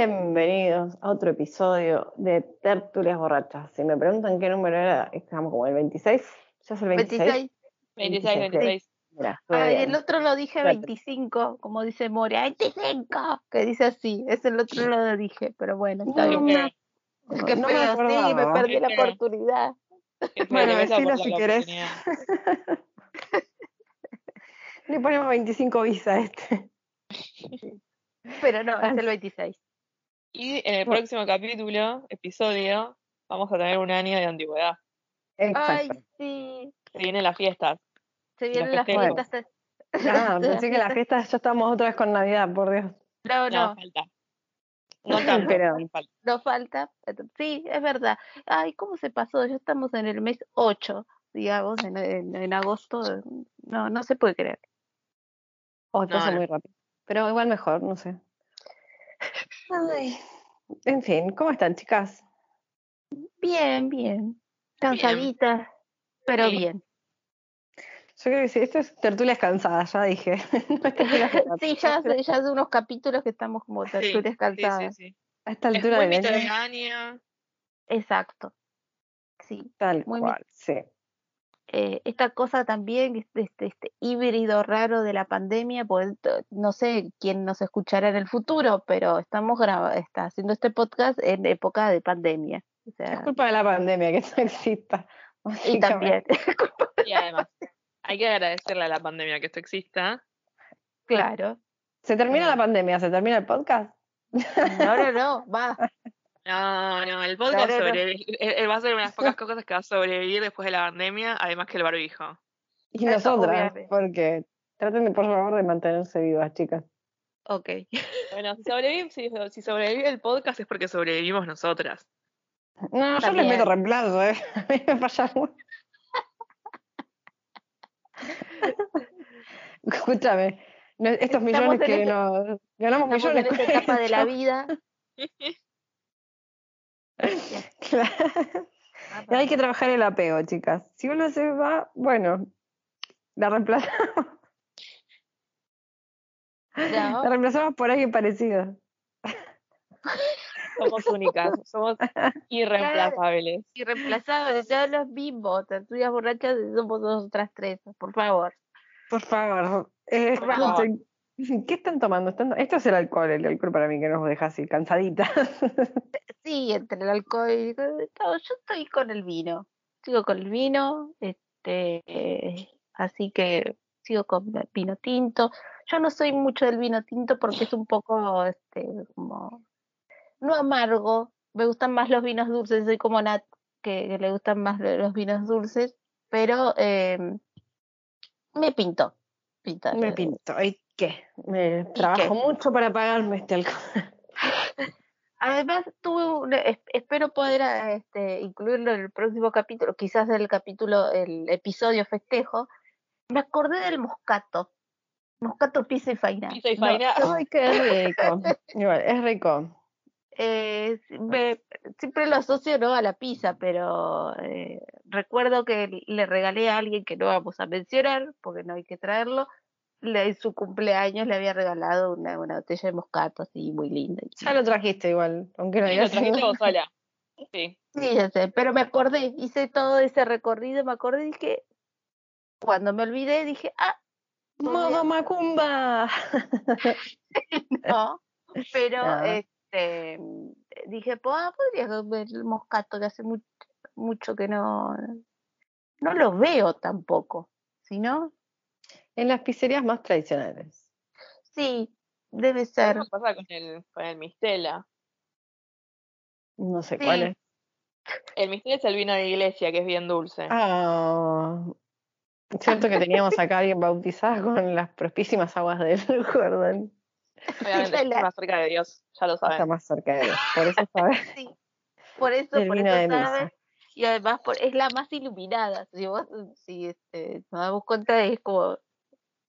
Bienvenidos a otro episodio de Tertulias Borrachas. Si me preguntan qué número era, estamos como el 26. ¿Ya es el 26? 26. 26, 26. Mira, Ay, bien. el otro lo dije Claro. 25, como dice Moria. 25, que dice así. Ese el otro lo dije, pero bueno, está No, bien. no, Qué no me feo, sí, acordaba. me perdí la oportunidad. Que Bueno, la si querés. Le ponemos 25 bis a este. Pero no, es el 26. Y en el Bueno. próximo capítulo, episodio, vamos a tener un año de antigüedad. Ay, Exacto. sí. Se vienen las fiestas. Se vienen las fiestas. Ah, pensé que la fiesta ya estamos otra vez con Navidad, por Dios. No, No, no, falta. No tanto, Pero- falta. no falta. Sí, es verdad. Ay, ¿cómo se pasó? Ya estamos en el mes 8, digamos, en, en- en agosto. No, no se puede creer. Pasa no. muy rápido. Pero igual mejor, no sé. Ay. En fin, ¿cómo están, chicas? Bien, bien. Cansadita, pero Sí. bien. Yo creo que sí, esto es tertulias cansadas, ya dije. No. Sí, ya hace, ya hace unos capítulos que estamos como tertulias sí, cansadas. sí, sí. A esta Es altura mitad de año. Exacto. Sí. tal muy cual, sí. Eh, esta cosa también, este, este, este híbrido raro de la pandemia, pues t- no sé quién nos escuchará en el futuro, pero estamos graba está haciendo este podcast en época de pandemia. O Es culpa de la pandemia que no exista. y también, Y además, hay que agradecerle a la pandemia que esto exista. claro. ¿Se termina Ah. la pandemia? ¿Se termina el podcast? No, no, no, va. No, no, el podcast Claro, no. sobrevi- eh, va a ser una de las pocas cosas que va a sobrevivir después de la pandemia, además que el barbijo. Y nosotras, porque traten de, por favor de mantenerse vivas, chicas. Ok. Bueno, si sobrevive, si, si sobrevive el podcast es porque sobrevivimos nosotras. No, yo les También. meto reemplazo, ¿eh? A mí me falla mucho. Escúchame, estos Estamos millones que nos ganamos millones en esta etapa de la vida. Claro. Y hay que trabajar el apego, chicas. Si uno se va, bueno, la reemplazamos, No. la reemplazamos por alguien parecido. Somos únicas, somos irreemplazables. irreemplazables, ya los mismos, tertulias borrachas somos nosotras tres, por favor. Por favor. eh, Por favor. ¿Qué están tomando? ¿Están- Esto es el alcohol, el alcohol para mí que nos deja así, cansaditas. Sí, entre el alcohol y no, yo estoy con el vino, sigo con el vino, este, así que sigo con el vino tinto. Yo no soy mucho del vino tinto porque es un poco, este, como, no amargo, me gustan más los vinos dulces, soy como Nat, que, que le gustan más lo- los vinos dulces, pero eh, me pinto. pinta, Me eh, pinto. ¿Y qué? Me trabajo mucho para pagarme este alcohol. Además, tuve un- es- espero poder ah, este, incluirlo en el próximo capítulo, quizás el capítulo, el episodio festejo. Me acordé del moscato. Moscato pizza y faina. Pizza y No, faina. Ay, qué rico. Igual, es rico. eh, me- siempre lo asocio ¿no? a la pizza, pero eh, recuerdo que le regalé a alguien que no vamos a mencionar, porque no hay que traerlo. Le, en su cumpleaños le había regalado una, una botella de moscato así muy linda. Ya lo trajiste igual, aunque no Sí, lo trajiste vos sola. Sí. Sí, ya sé, pero me acordé, hice todo ese recorrido, me acordé y dije, cuando me olvidé, dije, ah, ¡Modo Macumba! no, pero este, dije, pues, ah, podría comer el moscato, que hace mucho, mucho que no, no lo veo tampoco, si no, En las pizzerías más tradicionales. sí, debe ser, ¿Qué pasa con el, con el Mistela? No sé Sí. cuál es. El Mistela es el vino de iglesia, que es bien dulce. Ah, Cierto que teníamos acá a alguien bautizada con las propísimas aguas del Jordán. Obviamente, está más cerca de Dios, ya lo Está saben. más cerca de Dios. Por eso sabes. Sí. Por eso, por eso de misa. sabe. Y además por- es la más iluminada. Si vos, si este, nos damos cuenta, es como,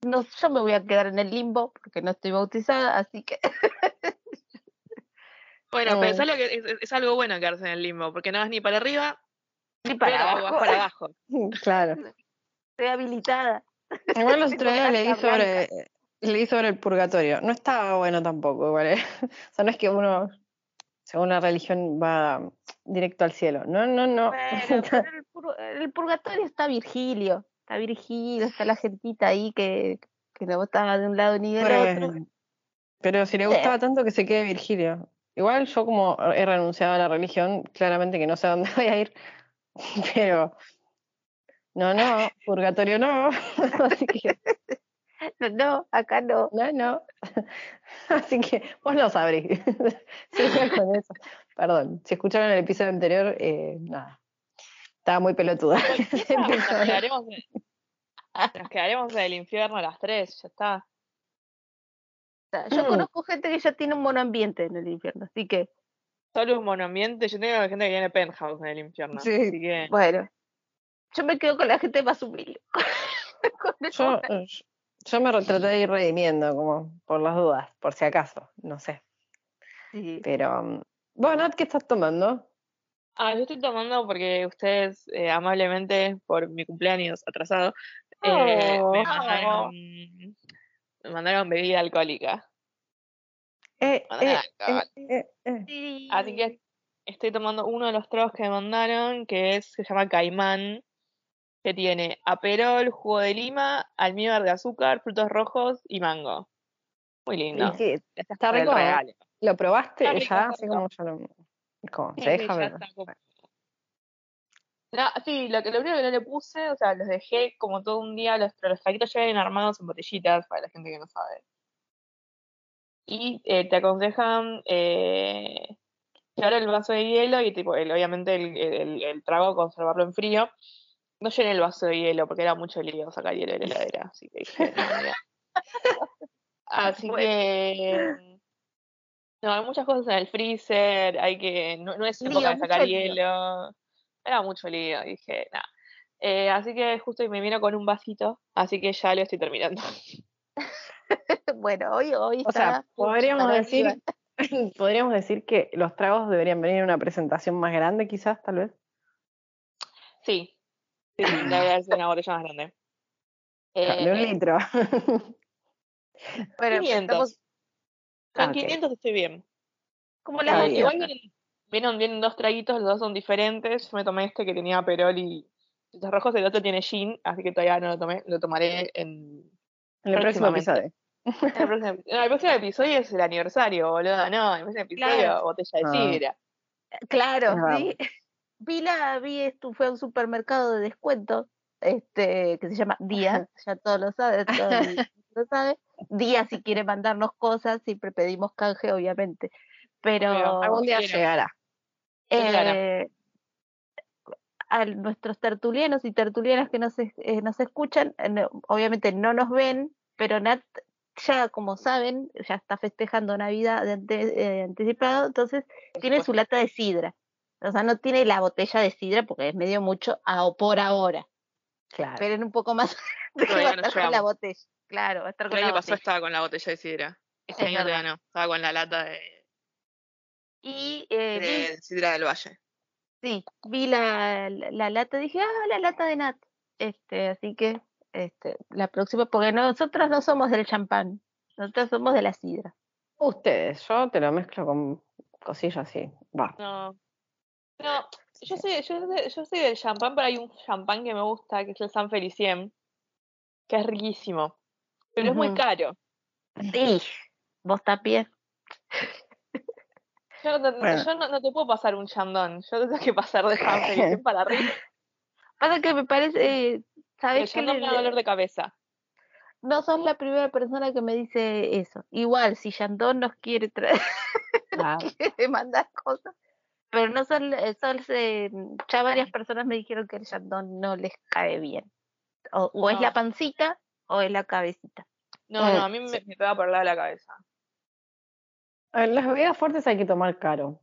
no, yo me voy a quedar en el limbo porque no estoy bautizada, así que Bueno, Mm. pensalo que es, algo bueno quedarse en el limbo, porque no vas ni para arriba, ni para abajo, abajo, para abajo. Claro. estoy habilitada. Igual los Tengo otro día leí sobre, leí sobre el purgatorio. No estaba bueno tampoco, igual. ¿eh? O sea, no es que uno, según la religión, va directo al cielo. No, no, no. Bueno, pero el, pur- el purgatorio está Virgilio, está Virgilio, está la gentita ahí que, que no estaba de un lado ni del otro. Bueno, pero si le gustaba tanto que se quede Virgilio. Igual yo como he renunciado a la religión, claramente que no sé a dónde voy a ir. Pero no, no, purgatorio no. Así que No, no, acá no. no, no. Así que vos lo sabrís. Con eso. Perdón, si escucharon el episodio anterior, eh, nada. Estaba muy pelotuda. Nos quedaremos, en- nos quedaremos en el infierno a las tres, ya está. Yo Mm. conozco gente que ya tiene un monoambiente en el infierno, así que, Solo un monoambiente, yo tengo gente que tiene penthouse en el infierno. Sí. Así que bueno, yo me quedo con la gente más humilde. Yo, eh, yo me traté de ir redimiendo, como por las dudas, por si acaso, no sé. sí. Pero, mm, bueno, Nat, ¿qué estás tomando? Ah, yo estoy tomando porque ustedes eh, amablemente, por mi cumpleaños atrasado, eh, Oh. me, mandaron, me mandaron bebida alcohólica. Eh, Mandaron eh, alcohol. Así que estoy tomando uno de los tragos que me mandaron, que es, se llama Caimán, que tiene aperol, jugo de lima, almíbar de azúcar, frutos rojos y mango. Muy lindo. ¿Y es está rico. ¿Lo probaste Está rico, ya? está Así rico. como yo lo... ¿Cómo? Sí, lo que lo único que no le puse, o sea, los dejé como todo un día, los, los traguitos ya vienen armados en botellitas para la gente que no sabe. Y eh, te aconsejan eh, llevar el vaso de hielo y tipo, el- obviamente el, el- el trago conservarlo en frío. No llené el vaso de hielo porque era mucho lío sacar hielo de la heladera, que. Así que no, hay muchas cosas en el freezer, hay que, no, no es Lío, época de sacar lío. hielo. Era mucho lío, dije, nada. Eh, así que justo me vino con un vasito, así que ya lo estoy terminando. Bueno, hoy, hoy O sea, está podríamos decir, podríamos decir que los tragos deberían venir en una presentación más grande, quizás, tal vez. Sí, sí, sí, debe haber sido una botella más grande. de un Eh, litro. Bueno, 500. estamos Con Ah, ok. 500 estoy bien. como las bien. Igual vienen, vienen, vienen dos traguitos, los dos son diferentes. Yo me tomé este que tenía perol y frutos rojos, el otro tiene gin, así que todavía no lo tomé, lo tomaré en En el próximo episodio. el próximo, no, el próximo episodio es el aniversario, boludo. No, el próximo episodio, Claro. botella de Ah. sidra. Claro, Ah. sí. Vi la, vi esto, fue a un supermercado de descuento, este, que se llama Día, ya todos lo saben, todo el mundo lo sabe. Día si quiere mandarnos cosas, siempre pedimos canje, obviamente. Pero Algún día llegará. Eh, a nuestros tertulianos y tertulianas que nos, eh, nos escuchan, eh, no- obviamente no nos ven, pero Nat ya como saben, ya está festejando Navidad de ante- eh, anticipado, entonces tiene su lata de sidra. O sea, no tiene la botella de sidra porque es medio mucho a, o por ahora. Claro. Esperen un poco más de que no la botella. Claro, va a estar El con la año pasado estaba con la botella de sidra. Este Es año todavía no. Estaba con la lata de, Y eh, vi- de sidra del valle. Sí, vi la, la, la lata, dije, ah, la lata de Nat. Este, así que este, la próxima, porque nosotros no somos del champán, nosotros somos de la sidra. Ustedes, yo te lo mezclo con cosillas así. Va. No. No, yo soy, yo, soy- yo soy del champán, pero hay un champán que me gusta, que es el San Felicien, que es riquísimo. Pero es muy caro. Sí, vos también. Yo, no, Bueno. yo no, no te puedo pasar un chandón. Yo tengo que pasar de San para arriba. Pasa que me parece, eh, ¿sabes qué? chandón Le- me da dolor de cabeza. No sos la primera persona que me dice eso. Igual, si Yandón nos quiere traer, Ah, quiere mandar cosas, pero no son, eh, son eh, ya varias personas me dijeron que el Yandón no les cae bien. O, o es la pancita o es la cabecita. No, no, a mí me, me pega por el lado de la cabeza. Las bebidas fuertes hay que tomar caro.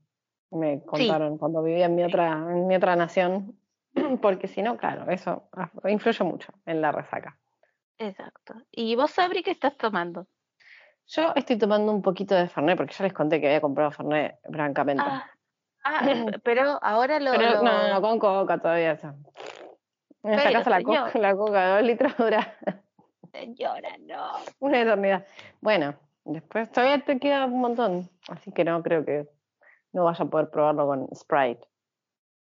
Me contaron cuando vivía en mi otra, en mi otra nación. Porque si no, claro, eso influye mucho en la resaca. Exacto. ¿Y vos, Sabri, qué estás tomando? Yo estoy tomando un poquito de Fernet, porque ya les conté que había comprado Fernet francamente. Ah, ah, pero ahora lo... Pero lo- no, no, con coca todavía. eso. En esta casa la coca, la coca de dos litros dura Señora, no. una eternidad. Bueno, después todavía te queda un montón, así que no creo que no vaya a poder probarlo con Sprite.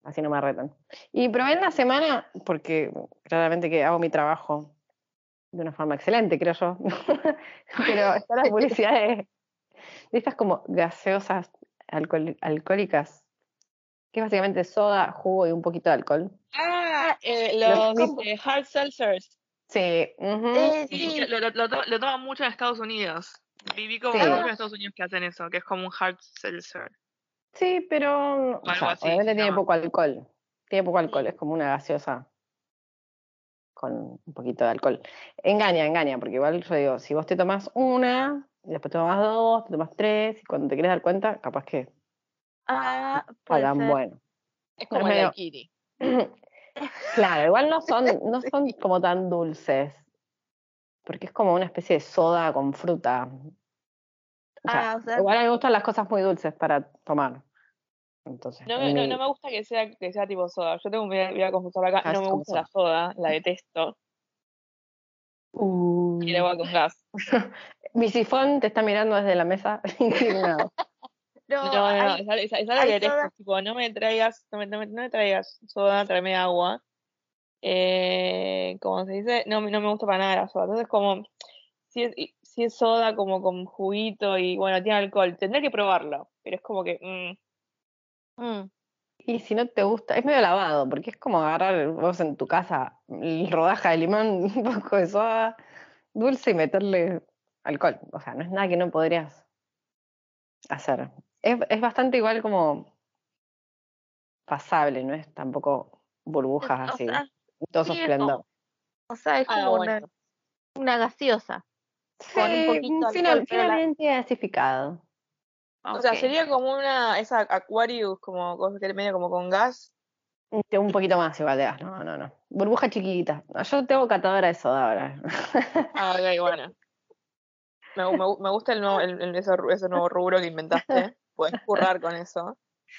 Así no me retan. Y probé en la semana, porque claramente que hago mi trabajo de una forma excelente, creo yo. Pero está la publicidad de, estas como gaseosas alcohol- alcohólicas, que es básicamente soda, jugo y un poquito de alcohol. Ah, eh, Los los hard seltzers. Sí, ujú. Eh, Sí, sí. Lo, lo, lo, to- lo toman mucho en Estados Unidos. Viví como Sí. en Estados Unidos que hacen eso, que es como un hard seltzer. Sí, pero o algo sea, así, obviamente tiene poco alcohol. Tiene poco alcohol, es como una gaseosa con un poquito de alcohol. Engaña, engaña, porque igual yo digo, si vos te tomás una, y después te tomas dos, te tomas tres, y cuando te quieres dar cuenta, capaz que Ah, hagan ser. bueno. Es como el medio-. claro, igual no son, no son como tan dulces, porque es como una especie de soda con fruta. O sea, Ah, o sea- igual a mí me gustan las cosas muy dulces para tomar. Entonces, No me, no, mi- no me gusta que sea, que sea tipo soda. Yo tengo, voy a, voy a confesar acá, no me gusta la soda, la detesto. Uh. Y el agua con gas. Mi sifón te está mirando desde la mesa indignado. No, No, no, no, hay- es algo- es, es algo hay que detesto. soda- Tipo, no me traigas, no me, no me, no me traigas soda, tráeme agua. Eh, como se dice, no, me- no me gusta para nada la soda. Entonces, como, si es, si es soda como con juguito y bueno, tiene alcohol, tendré que probarlo. Pero es como que, mm, Mm. Y si no te gusta, es medio lavado, porque es como agarrar vos en tu casa rodaja de limón, un poco de soda dulce y meterle alcohol. O sea, no es nada que no podrías hacer. Es, es bastante igual como pasable, no es tampoco burbujas O así, sea, todo sí, esplendor. como- O sea, es Ah, como una, bueno. una gaseosa. con un Sí, poquito final- alcohol, pero la- finalmente gasificado. O sea, sería como una, esa Aquarius, como cosa que medio como con gas. Un un poquito más igual de gas, no, no, no. Burbuja chiquita. Yo tengo catadora de soda ahora. Ah, ok, bueno. Me, me, me gusta el nuevo, el, el- ese, ru- ese nuevo rubro que inventaste. Puedes currar con eso.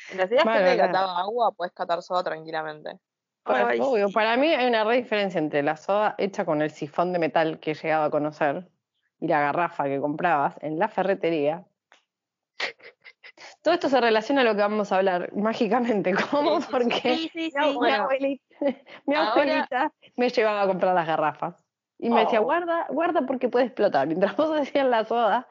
Mientras seas Vale, gente que vale. cataba agua, puedes catar soda tranquilamente. Para, Ay, obvio, sí. para mí hay una re diferencia entre la soda hecha con el sifón de metal que he llegado a conocer y la garrafa que comprabas en la ferretería. Todo esto se relaciona a lo que vamos a hablar mágicamente. ¿Cómo? Sí. Porque Sí, mi, bueno. abuelita, mi Ahora- abuelita me llevaba a comprar las garrafas. Y me decía, Oh. guarda, guarda porque puede explotar. Mientras vos decías la soda,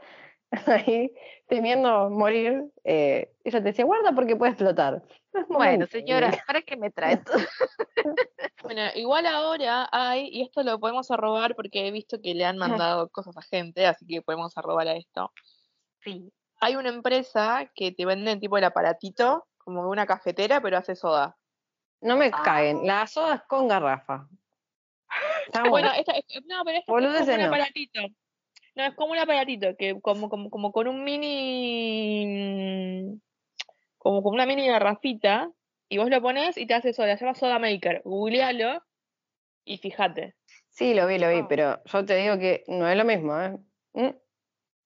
ahí temiendo morir, eh, ella te decía, guarda porque puede explotar. Bueno, señora. ¿para qué me trae todo? Bueno, igual ahora hay, y esto lo podemos arrobar porque he visto que le han mandado cosas a gente, así que podemos arrobar a esto. Sí. Hay una empresa que te venden tipo el aparatito, como una cafetera, pero hace soda. No me Ah. caguen, la soda es con garrafa. Estamos- Bueno, esta, no, pero esto es un no. aparatito. No, es como un aparatito que como, como, como con un mini como con una mini garrafita y vos lo pones y te hace soda, se llama Soda Maker. Googlealo y fíjate. Sí, lo vi, lo vi, Ah. pero yo te digo que no es lo mismo, ¿eh?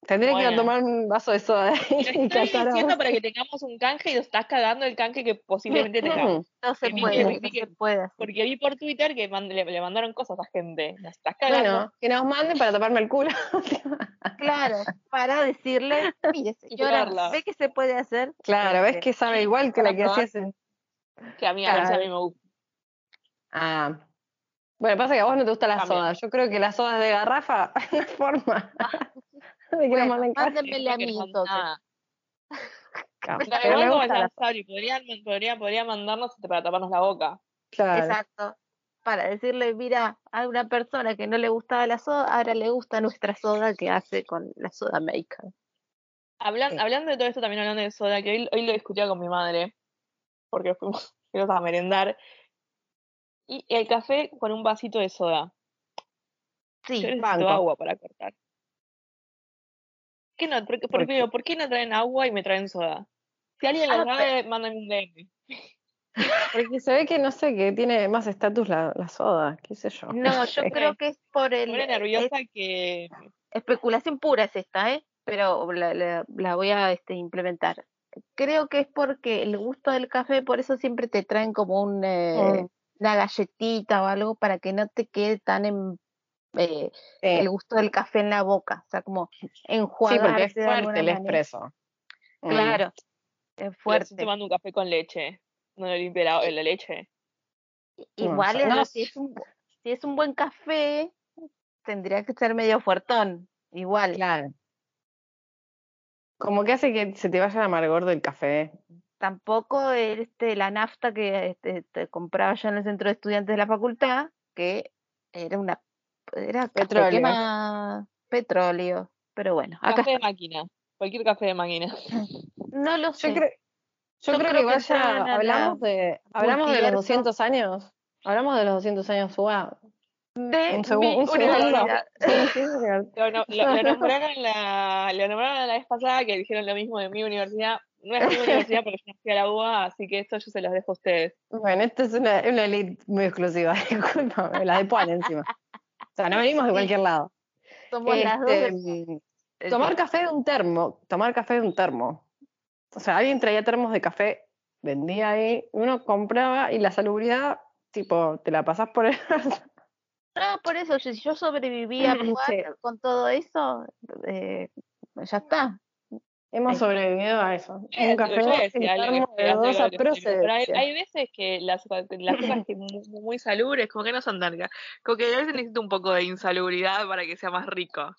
Mm. Tendré que ir a Bueno. tomar un vaso de soda y estoy catar a diciendo para que tengamos un canje y nos estás cagando el canje que posiblemente tengamos. No se Que puede, que- no vi que- se puede. Porque vi por Twitter que mand- le, le mandaron cosas a gente. Nos estás cagando. Bueno, que nos manden para taparme el culo. Claro, para decirle, mire señora. ¿ve que se puede hacer? claro, ves Este, que sabe igual que la que hacías en... Que a mí, a mí, a Claro. mí me gusta. Ah. Bueno, pasa que a vos no te gusta la También. soda. Yo creo que la soda es de garrafa no forma de que nos Bueno, mándenmele a mí como podrían, podría, podría mandarnos este, para taparnos la boca. Claro. Exacto. Para decirle, mira, a una persona que no le gustaba la soda, ahora le gusta nuestra soda que hace con la soda maker. Hablan, Sí. Hablando de todo esto, también hablando de soda, que hoy, hoy lo discutía con mi madre, porque fuimos, fuimos a merendar. Y el café con un vasito de soda. Sí, Yo necesito banco. agua para cortar. ¿Qué no? ¿Por, qué- por ¿Por qué- ¿por qué no traen agua y me traen soda? Si alguien Ah, lo sabe, mándame un DM. Porque se ve que no sé, que tiene más estatus la, la soda, qué sé yo. no, yo creo que es por Me el... es nerviosa que. especulación pura es esta, ¿eh? Pero la, la- la voy a este, implementar. Creo que es porque el gusto del café, por eso siempre te traen como un, eh, Mm. una galletita o algo para que no te quede tan en, eh, Sí, el gusto del café en la boca, o sea, como sí, enjuagarse porque es de fuerte alguna el expreso. Mm. Claro, es Pero estoy fuerte. tomando un café con leche. No le limpia la, la leche. Igual es- no si, es un, si es un buen café, tendría que ser medio fuertón, igual. Claro. Como que hace que se te vaya el amargor del café. Tampoco este, la nafta que este, te compraba yo en el centro de estudiantes de la facultad, que era una era Petróleo. quema- petróleo. Pero bueno, acá Café de máquina. Cualquier café de máquina. no lo sé. Yo creo, yo Yo creo creo que que ya hablamos de, hablamos de los multiverso. 200 años. Hablamos de los 200 años, Suba. de Un, segu- mi un segundo. Sí. Lo, no- lo- lo nombraron la, lo nombraron la vez pasada que dijeron lo mismo de mi universidad. No es mi universidad porque yo no fui a la UA, así que esto yo se los dejo a ustedes. Bueno, esta es una, una elite muy exclusiva, discúlpame, la de Puan encima. O sea, no venimos de cualquier lado. Somos las dos. Este, de- de- tomar café de un termo, tomar café de un termo. O sea, alguien traía termos de café, vendía ahí, uno compraba y la salubridad, tipo, te la pasás por el... No, por eso, si yo sobreviví a jugar Sí. con todo eso, eh, ya está. Hemos sobrevivido a eso. Un café yo hay, veces que las, las cosas que muy, muy salubres como que no son tan ricas. Como que a veces necesito un poco de insalubridad para que sea más rico.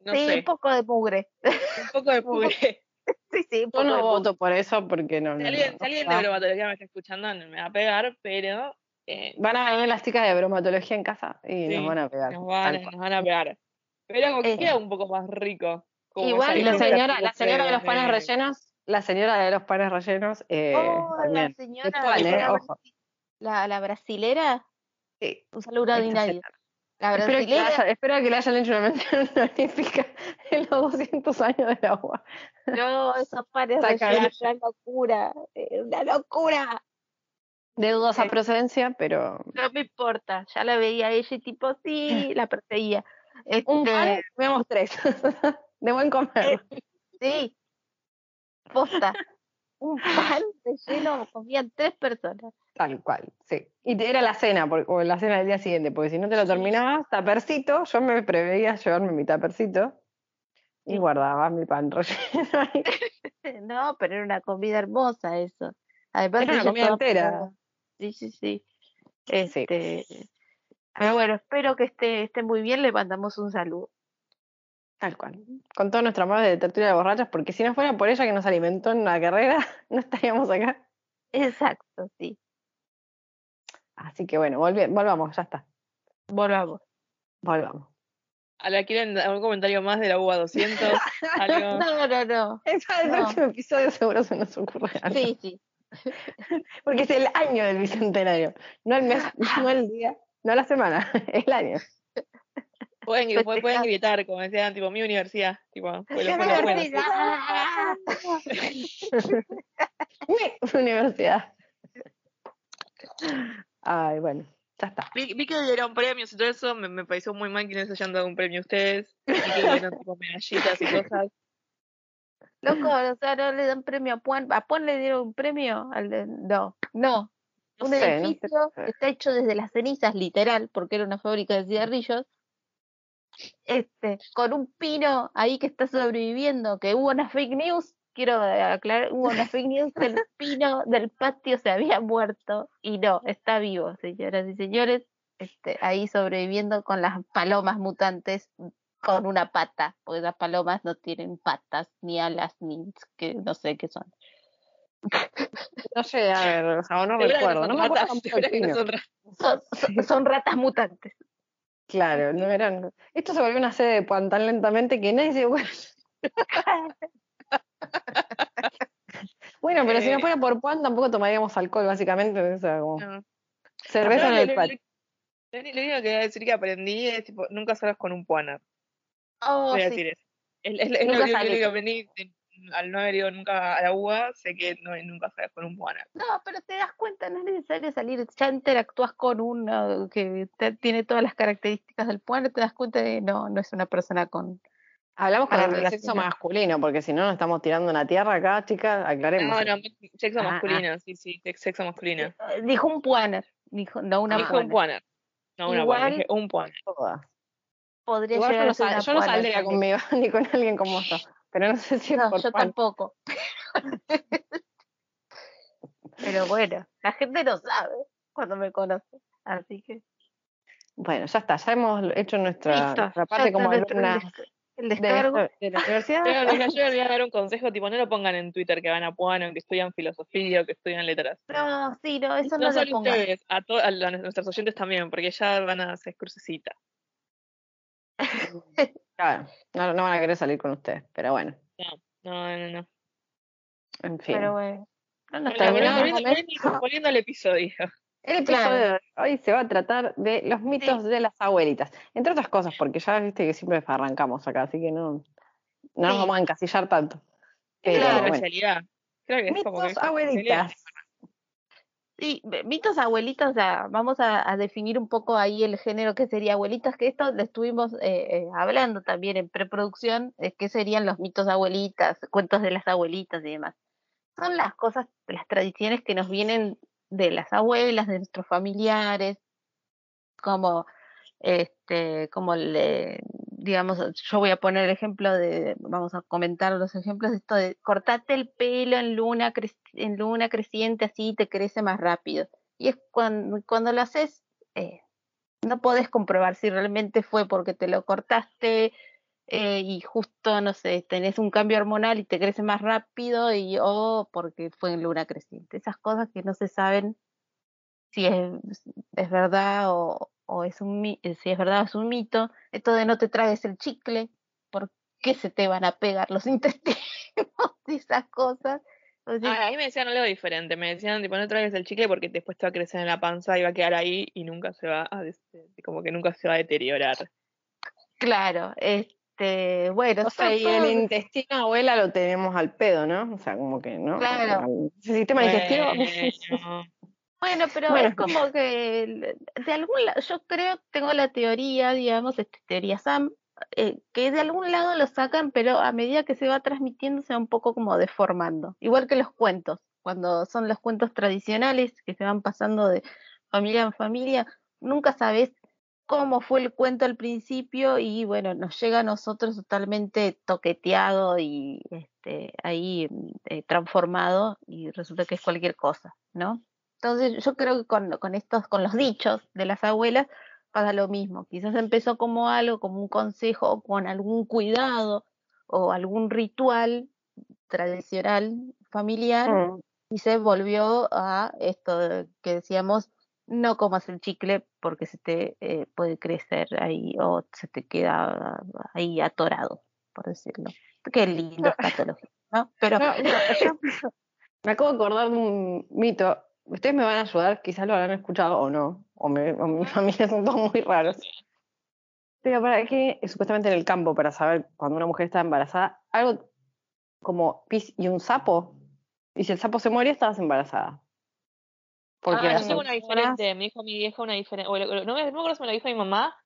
No sí, sé, un poco de mugre. un poco de puré. Sí, sí, un Yo poco no de mugre. voto por eso porque no. Si no, alguien, no, si alguien no. de bromatología me está escuchando, no me va a pegar, pero eh, Van a venir las chicas de bromatología en casa y Sí, nos van a pegar. nos, van, nos van a pegar. Pero como que Eh. queda un poco más rico. Como Igual Y la señora, la señora de los panes de- rellenos, la señora de los panes rellenos, eh, Oh, la también. señora, Es Juan, la, eh, la ojo. la, la brasilera, Sí, un saludo esta nadie. La Espero que, brasilera, haya- espero que le hayan hecho una mención honorífica en los 200 años del agua. no, esos panes rellenos, una locura, eh, una locura. De dudosa Sí. procedencia, pero No me importa, ya la veía ella y tipo, sí, la perseguía. un Este, pan, vemos tres. De buen comer. Sí, posta. Un pan relleno comían tres personas. Tal cual, sí. Y era la cena, o la cena del día siguiente, porque si no te lo terminabas, tapercito, yo me preveía llevarme mi tapercito y guardaba mi pan relleno. No, pero era una comida hermosa eso. Además, Era una comida entera. sí, sí. Sí. Este, pero bueno, espero que esté, esté muy bien. Le mandamos un saludo. Tal cual. Con todo nuestro amor de tertulia de borrachas, porque si no fuera por ella que nos alimentó en la carrera, no estaríamos acá. Exacto, sí. Así que bueno, volvamos, ya está. Volvamos. Volvamos. ¿A la quieren dar un comentario más de la UA 200? Algo. No, no, no. Es para el No. próximo episodio seguro se nos ocurre algo. Sí, sí. Porque es el año del bicentenario. No el mes, no el día, no la semana, el año. Pueden, pueden, gritar, como decían, tipo, mi universidad. Tipo, lo bueno. Universidad. Mi universidad. Ay, bueno, ya está. Vi, vi que dieron premios y todo eso, me, me pareció muy mal que no les hayan dado un premio a ustedes. Vi que dieron tipo medallitas y cosas. Loco, o sea, no le dan premio a Juan. ¿A Juan le dieron un premio? Al de- No, no. No un sé, no sé. edificio está hecho desde las cenizas, literal, porque era una fábrica de cigarrillos. Este, con un pino ahí que está sobreviviendo, que hubo una fake news, quiero aclarar, hubo una fake news que el pino del patio se había muerto y no, está vivo, señoras y señores, este, ahí sobreviviendo con las palomas mutantes con una pata, porque las palomas no tienen patas, ni alas, ni que no sé qué son. No sé, a ver, o sea, no recuerdo. No me acuerdo del. Son, son- son ratas mutantes. Claro, no eran. Esto se volvió una sede de Puan tan lentamente que nadie se dio. Bueno, pero si no Eh. fuera por Puan tampoco tomaríamos alcohol, básicamente. O sea, como No. cerveza en el patio. Lo lo único que voy a decir que aprendí es tipo, nunca salgas con un puana. Oh, Voy a sí. decir eso. Es, es- es lo único que aprendí de- al no haber ido nunca a la UBA, sé que no, nunca salgas con un puana. No, pero te das cuenta, no es necesario salir, ya interactúas con uno que te- tiene todas las características del pueblo, te das cuenta de no, no es una persona con... Hablamos con el sexo masculino, porque si no nos estamos tirando una tierra acá, chicas, aclaremos. No, no, sexo Ah, ah. masculino, sí, sí, sex- sexo masculino. Eh, Dijo un puaner, dijo, no una Dije un puaner. No, una Igual- dije un. Todas. Podría Igual yo llegar no, a ser sal- una yo no puaner saldría conmigo, ni con alguien como vos. Pero no sé si es No, por yo pan. tampoco. Pero bueno, la gente no sabe cuando me conoce. Así que. Bueno, ya está, ya hemos hecho nuestra, listo, nuestra ya parte como nuestro- el de, descargo. de la universidad. Yo, yo, yo les voy a dar un consejo, tipo, no lo pongan en Twitter que van a Puano, que estudian filosofía o que estudian letras. No, sí, no, eso No, no, lo pongan. ustedes, a, to- a la- nuestros oyentes también, porque ya van a hacer crucecita. Claro, no, no van a querer salir con ustedes, pero bueno, No, no, no. en fin. Pero bueno. No nos volviendo, al episodio. El episodio Claro. de hoy se va a tratar de los mitos de las abuelitas, entre otras cosas, porque ya viste que siempre arrancamos acá, así que no, no nos Sí. vamos a encasillar tanto. Es Pero la Claro. bueno. especialidad. Creo que es como que Mitos es la abuelitas. Sí, mitos abuelitas, o sea, vamos a, definir un poco ahí el género que sería abuelitas, que esto lo estuvimos eh, eh, hablando también en preproducción, eh, qué serían los mitos abuelitas, cuentos de las abuelitas y demás. Son las cosas, las tradiciones que nos vienen de las abuelas, de nuestros familiares, como este, como le, digamos, yo voy a poner el ejemplo de, vamos a comentar los ejemplos de esto de cortate el pelo en luna, en luna creciente, así te crece más rápido. Y es cuando, cuando lo haces, eh, no podés comprobar si realmente fue porque te lo cortaste eh, y justo, no sé, tenés un cambio hormonal y te crece más rápido y o porque fue en luna creciente. Esas cosas que no se saben si es, es verdad o, o es un mi- eh, si es verdad es un mito. Esto de no te tragues el chicle, ¿por qué se te van a pegar los intestinos y esas cosas? O sea, Ah, a mí me decían algo diferente. Me decían, tipo, no traigas el chicle porque después te va a crecer en la panza y va a quedar ahí y nunca se va a, des- como que nunca se va a deteriorar. claro, este, bueno, O sea, y el intestino abuela lo tenemos al pedo, ¿no? O sea, como que, ¿no? Claro. Ese sistema digestivo. Bueno, pero Bueno. es como que de algún lado, yo creo, tengo la teoría, digamos, esta teoría Sam, eh, que de algún lado lo sacan, pero a medida que se va transmitiendo se va un poco como deformando. Igual que los cuentos, cuando son los cuentos tradicionales que se van pasando de familia en familia, nunca sabes cómo fue el cuento al principio y bueno, nos llega a nosotros totalmente toqueteado y este, ahí eh, transformado y resulta que es cualquier cosa, ¿no? Entonces yo creo que con, con estos, con los dichos de las abuelas pasa lo mismo. Quizás empezó como algo, como un consejo, o con algún cuidado o algún ritual tradicional familiar Mm. y se volvió a esto de que decíamos no comas el chicle porque se te eh, puede crecer ahí o se te queda ahí atorado, por decirlo. Qué lindo escatología, ¿no? Pero No, no, yo me acabo de acordar de un mito. Ustedes me van a ayudar, quizás lo habrán escuchado o no, o, me, o mi familia son todos muy raros. Pero para que, supuestamente en el campo, para saber cuando una mujer está embarazada, algo como pis y un sapo, y si el sapo se moría, estabas embarazada. Porque ah, yo tengo una diferente. Me dijo mi vieja una diferente. O lo- o lo- no, me, no me acuerdo si me lo dijo mi mamá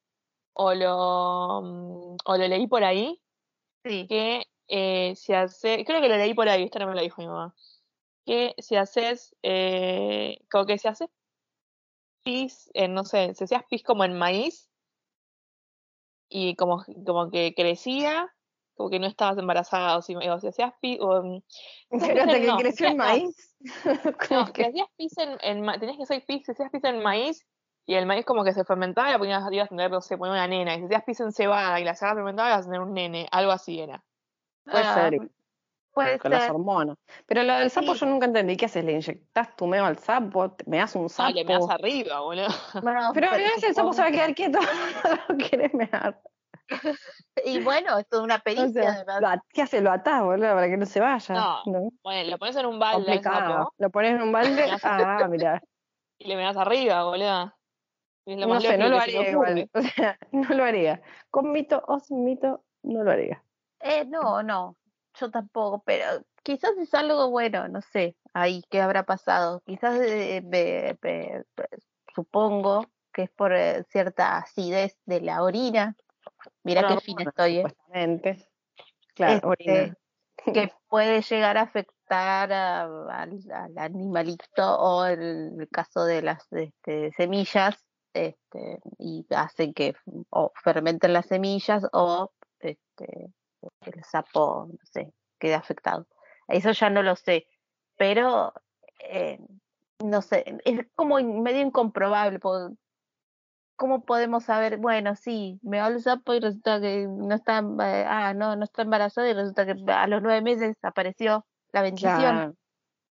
o lo, mm, o lo leí por ahí. sí, Que eh, si hace. Creo que lo leí por ahí, esto no me lo dijo mi mamá. Que si haces. Eh, como que si haces pis, en, no sé, si hacías pis como en maíz y como, como que crecía, como que no estabas embarazada. O si, o si hacías pis. O, mm, hasta que no, creció el no. maíz. No, si que- hacías pis en, en tenías que hacer pis, si hacías pis en maíz y el maíz como que se fermentaba y la ponías, ibas a tener, no sé, poner una nena. Y si hacías pis en cebada y la cebada fermentaba, ibas a tener un nene. Algo así era. Puede Ah, ser, puede con las ser. hormonas. Pero lo del sapo Sí. yo nunca entendí. ¿Qué haces? ¿Le inyectás tu meo al sapo? ¿Te- ¿Me das un sapo? Dale, me das arriba, boludo. Bueno, Pero a veces el sapo se va a quedar quieto, no quiere mear. Y bueno, es toda una O pericia, sea, además. lo at- ¿qué hace? Lo atás, boludo, para que no se vaya. No, ¿no? Bueno, lo pones en un balde al Complicado. sapo Lo pones en un balde. Ah, mira. y le me das arriba, boludo. Lo No sé, no lo haría igual. O sea, no lo haría. Con mito o sin mito, no lo haría. Eh, no, no, yo tampoco, pero quizás es algo bueno, no sé, ahí qué habrá pasado. Quizás eh, me- me- me- supongo que es por eh, cierta acidez de la orina. Mira Bueno, qué fina estoy, ¿eh? Claro, Este, orina. que puede llegar a afectar a- al, al animalito o el caso de las este, semillas este, y hacen que o fermenten las semillas o este, el sapo, no sé, quede afectado. Eso ya no lo sé, pero eh, no sé, es como medio incomprobable. ¿Cómo podemos saber? Bueno, sí, me va el sapo y resulta que no está, ah, no, no está embarazada y resulta que a los nueve meses apareció la bendición. Claro.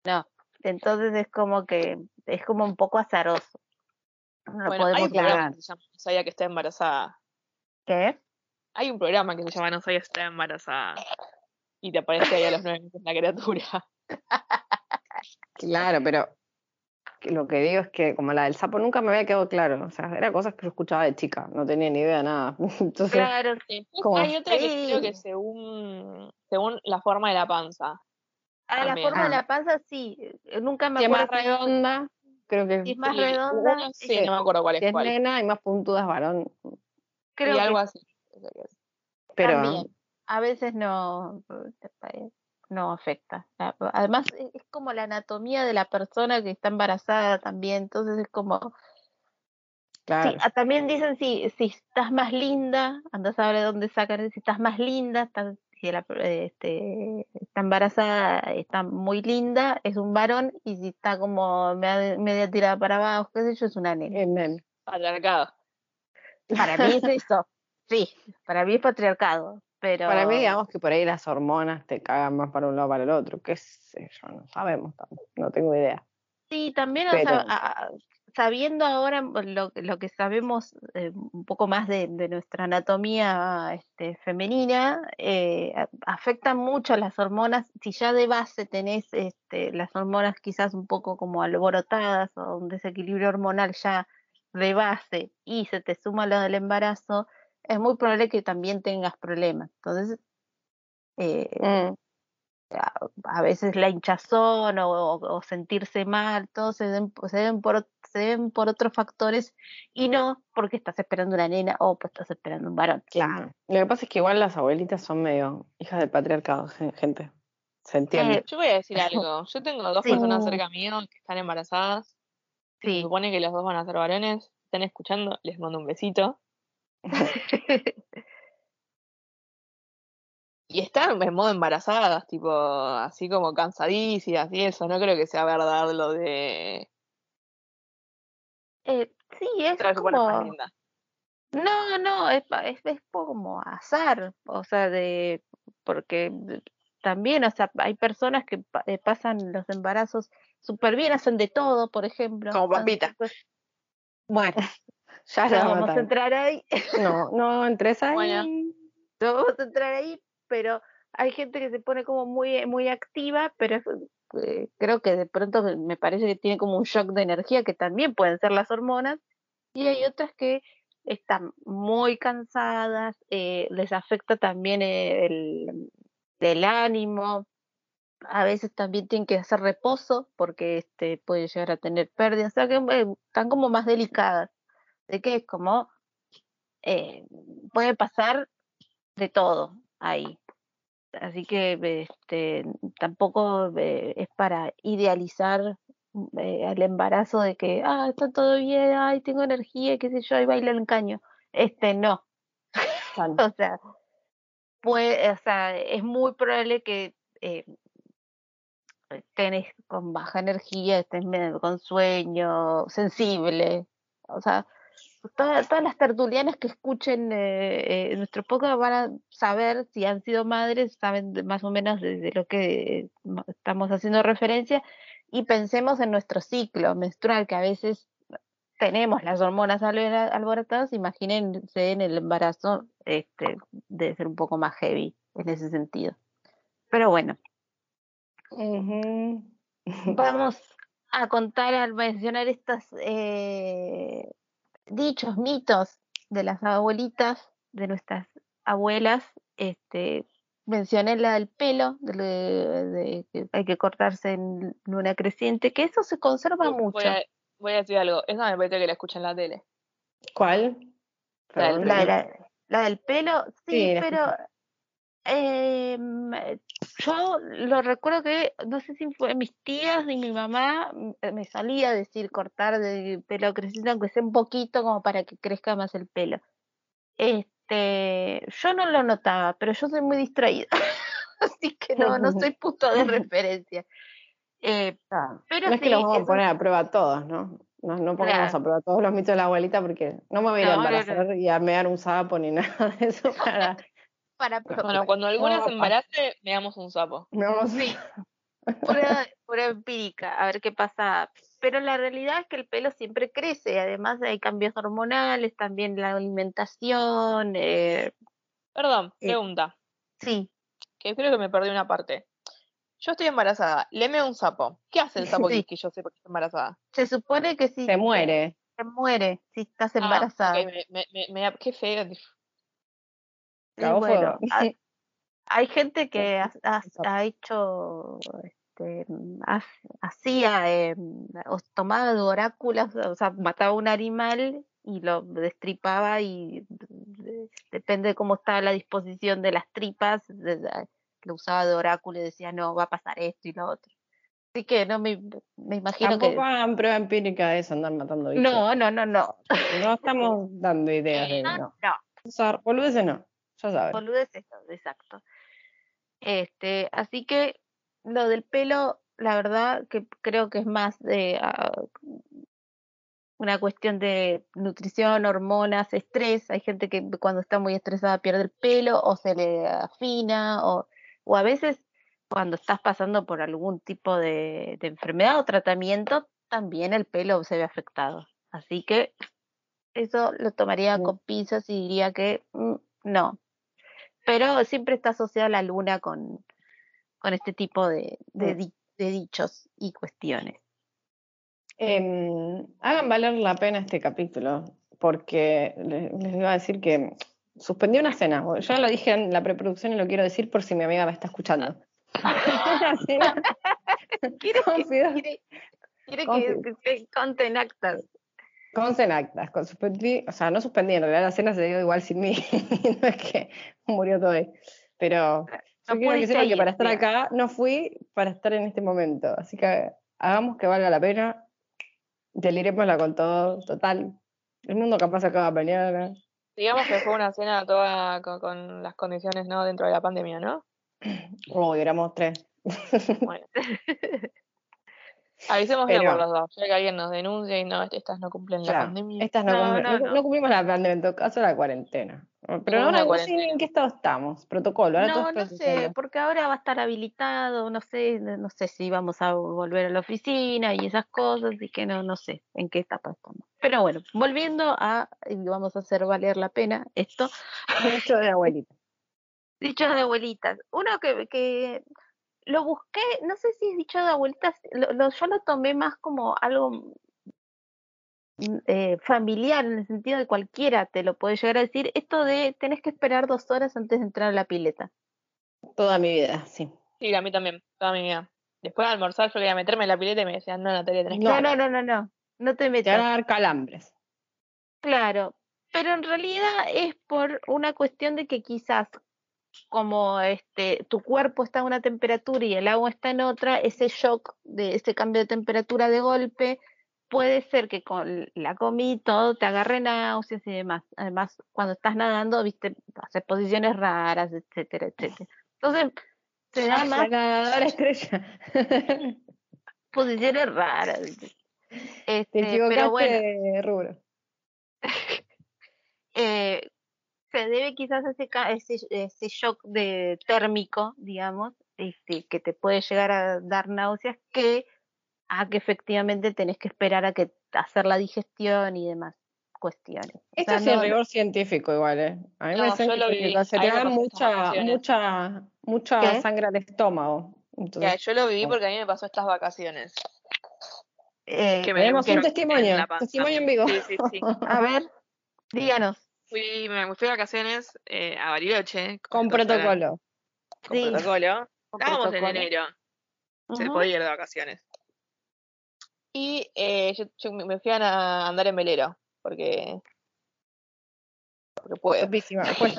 No, entonces es como que es como un poco azaroso. No Bueno, hay podemos claro. que sabía que está embarazada. ¿Qué? Hay un programa que se llama No que está embarazada. Y te aparece ahí a los nueve meses la criatura. Claro, pero lo que digo es que como la del sapo nunca me había quedado claro. O sea, eran cosas que yo escuchaba de chica, no tenía ni idea de nada. Entonces, Claro, Como- hay otra que creo que Sí. según, según la forma de la panza. a la forma de Ah. la panza sí, eh, nunca me si es más acuerdo redonda, creo que si es más Sí, redonda, uno sí, sí. no me acuerdo cuál si es es cuál. nena y más puntuda es varón. creo y que algo así. Pero también. A veces no, no afecta. Además, e- es como la anatomía de la persona que está embarazada también, entonces es como, claro, Sí, ah, también dicen si, si estás más linda, andas a ver de dónde sacan, si estás más linda, estás- si la, este, está embarazada, está muy linda, es un varón, y si está como media, media tirada para abajo, qué sé yo, es una nena. Patriarcado. Para mí es eso, sí, para mí es patriarcado, pero Para mí, digamos que por ahí las hormonas te cagan más para un lado o para el otro. Qué sé yo, no sabemos, no tengo idea. sí, también, o sea, sabiendo ahora lo, lo que sabemos eh, un poco más de, de nuestra anatomía este, femenina, eh, afectan mucho las hormonas. Si ya de base tenés este, las hormonas quizás un poco como alborotadas o un desequilibrio hormonal ya de base y se te suma lo del embarazo, es muy probable que también tengas problemas. Entonces, eh, Mm, a, a veces la hinchazón o, o- o sentirse mal, todo se den por, se por otros factores y no porque estás esperando una nena o pues estás esperando un varón. claro. Lo que pasa es que igual las abuelitas son medio hijas del patriarcado, gen- gente. Se entiende. Eh, Yo voy a decir algo. Yo tengo dos Sí. personas cerca mío que están embarazadas. Se supone que los dos van a ser varones. Están escuchando, les mando un besito. Y están en modo embarazadas, tipo, así como cansadísimas y eso. No creo que sea verdad lo de. Eh, sí, es como... No, no, es, es, es como azar, o sea, de porque también, o sea, hay personas que eh, pasan los embarazos súper bien, hacen de todo, por ejemplo. Como papita. súper- Bueno, ya No vamos a entrar ahí, No, no entres ahí. Bueno. no vamos a entrar ahí, pero hay gente que se pone como muy, muy activa, pero eh, creo que de pronto me parece que tiene como un shock de energía, que también pueden ser las hormonas, y hay otras que están muy cansadas, eh, les afecta también eh, el, el ánimo, a veces también tienen que hacer reposo porque este puede llegar a tener pérdidas, o sea que eh, están como más delicadas, de que es como eh, puede pasar de todo ahí. Así que este, tampoco eh, es para idealizar eh, el embarazo de que, ah, está todo bien, ay, tengo energía, qué sé yo, y baila el caño. Este, no. O sea, puede, o sea, es muy probable que eh, con baja energía, estés con sueño, sensible. O sea, toda- todas las tertulianas que escuchen eh, eh, nuestro podcast van a saber si han sido madres, saben de- más o menos de, de lo que eh, estamos haciendo referencia. Y pensemos en nuestro ciclo menstrual, que a veces tenemos las hormonas alborotadas, imagínense en el embarazo, este, debe ser un poco más heavy en ese sentido. Pero bueno, vamos a contar al mencionar estas, eh, dichos, mitos de las abuelitas, de nuestras abuelas, este, mencioné la del pelo, de, lo de- de que hay que cortarse en luna creciente, que eso se conserva Voy mucho. a, voy a decir algo. Esa me parece que la escuchan en la tele. ¿Cuál? La del. La, de la, la del pelo, sí, pero em, yo lo recuerdo que, no sé si fue mis tías ni mi mamá, m- me salía a decir cortar de pelo creciente, aunque sea un poquito, como para que crezca más el pelo. Este, yo no lo notaba, pero yo soy muy distraída, así que no, no soy punto de referencia. Eh, Ah, pero no es que los vamos a poner a prueba todos, ¿no? No, no pongamos Claro. a prueba todos los mitos de la abuelita porque no me voy a ir a No, no, no. embarazar y a mear un sapo ni nada de eso para... para Bueno, cuando alguna se embarace, me damos un sapo. me vamos Sí. pura, pura empírica, a ver qué pasa. Pero la realidad es que el pelo siempre crece, además hay cambios hormonales, también la alimentación, eh, Perdón, Eh. pregunta. sí, Que creo que me perdí una parte. Yo estoy embarazada, le meo un sapo. ¿Qué hace el sapo que- Sí. que yo sé porque estoy embarazada? se supone que si Se muere. se muere si estás Ah, embarazada. ok, me, me, me, me da- qué feo. Bueno, hay, gente que ha, ha- hecho, este, ha- hacía, eh, o tomaba oráculos, o sea, mataba un animal y lo destripaba y de- depende de cómo estaba la disposición de las tripas, de- de- lo usaba de oráculo y decía, no, va a pasar esto y lo otro. Así que no me, me imagino Tampoco que... hagan prueba empírica de eso, andar matando bichos. No, no, no, no. No estamos dando ideas de... No, No. no. O sea, no, ya sabes. Boludeces, exacto. Este, así que lo del pelo, la verdad que creo que es más de ah, una cuestión de nutrición, hormonas, estrés. Hay gente que cuando está muy estresada pierde el pelo o se le afina o, o a veces cuando estás pasando por algún tipo de, de enfermedad o tratamiento, también el pelo se ve afectado. Así que eso lo tomaría con pinzas y diría que mm, no. Pero siempre está asociada la luna con, con este tipo de, de, Mm. di- de dichos y cuestiones. Em, hagan valer la pena este capítulo, porque le- les iba a decir que suspendí una cena. Ya lo dije en la preproducción y lo quiero decir por si mi amiga me está escuchando. Una cena Quiere, Confidó. quiere, quiere que, que se conten actas. Con Cenactas, con suspendí, o sea, no suspendí, en realidad la cena se dio igual sin mí, no es que murió todo ahí. Pero yo No quiero que para estar acá no fui para estar en este momento. Así que hagamos que valga la pena, deliremosla con todo, total. El mundo capaz acaba mañana. Digamos que fue una cena toda con, con las condiciones no dentro de la pandemia, ¿no? Oh, éramos tres. Bueno. Avisemos bien por los dos. Ya que alguien nos denuncia y no, estas no cumplen la pandemia. Estas no, No, cumplen- no, no- cumplimos la pandemia, en todo caso la cuarentena. Pero ahora no sé en qué estado estamos. Protocolo, ahora No, no sé, porque ahora va a estar habilitado, no sé, no sé si vamos a volver a la oficina y esas cosas, y que no, no sé en qué etapa estamos. Pero bueno, volviendo a, y vamos a hacer valer la pena esto, Mucho de abuelita. dichos de abuelitas. Uno que, que lo busqué, no sé si es dicho de abuelitas, lo, lo- yo lo tomé más como algo mm, eh, familiar, en el sentido de cualquiera te lo puede llegar a decir, esto de tenés que esperar dos horas antes de entrar a la pileta. Toda mi vida, sí. Sí, a mí también, toda mi vida. Después de almorzar yo quería meterme en la pileta y me decían, no, Natalia, tenés que No. No, no, no, no, no, no te Te metas. van a dar calambres. Claro, pero en realidad es por una cuestión de que quizás como este tu cuerpo está a una temperatura y el agua está en otra, ese shock de ese cambio de temperatura de golpe puede ser que con la comida todo te agarre náuseas y demás. Además, cuando estás nadando, viste, haces posiciones raras, etcétera, etcétera. Entonces, te da La más nadadora estrella. posiciones raras. Te Este, equivocaste pero bueno, rubro. eh, se debe quizás a ese, ca- ese, ese shock de térmico, digamos, este, que te puede llegar a dar náuseas, que a que efectivamente tenés que esperar a que hacer la digestión y demás cuestiones. O Esto sea, es el no- rigor científico igual, ¿eh? A mí No, me dicen yo que lo se- te da mucha, mucha, mucha ¿Qué? sangre al estómago. Ya, yo lo viví porque a mí me pasó estas vacaciones. Eh, Que me- Tenemos un testimonio, testimonio en vivo. Sí, sí, sí. a ver, díganos. Fui, me fui de vacaciones eh, a Bariloche. Con protocolo. Con Sí. protocolo. Con Estábamos protocolo. en enero. Se Ujú. podía ir de vacaciones. Y eh, yo, yo me fui a andar en velero. Porque. Porque puedo. Pues.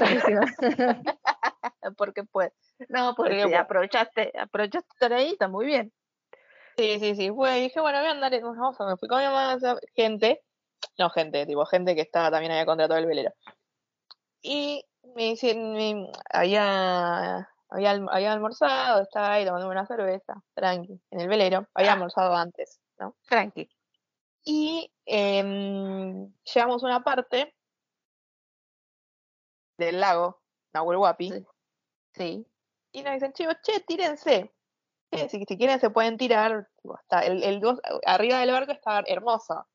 Porque pues, no, porque Porque, aprovechaste, aprovechaste estar ahí, está muy bien. Sí, sí, sí. Fue, y dije, bueno, voy a andar. en- Vamos a, me fui con mi mamá, gente. No, gente, tipo, gente que estaba también había contratado el velero. Y me dicen, me- había, había, había almorzado, estaba ahí tomando una cerveza, tranqui, en el velero. Había Ah. almorzado antes, ¿no? Tranqui. Y em, llegamos a una parte del lago, Nahuel Huapi, Sí. Sí. y nos dicen, chicos, che, tírense. Eh, Si, si quieren se pueden tirar. Está, el, arriba del barco estaba hermoso.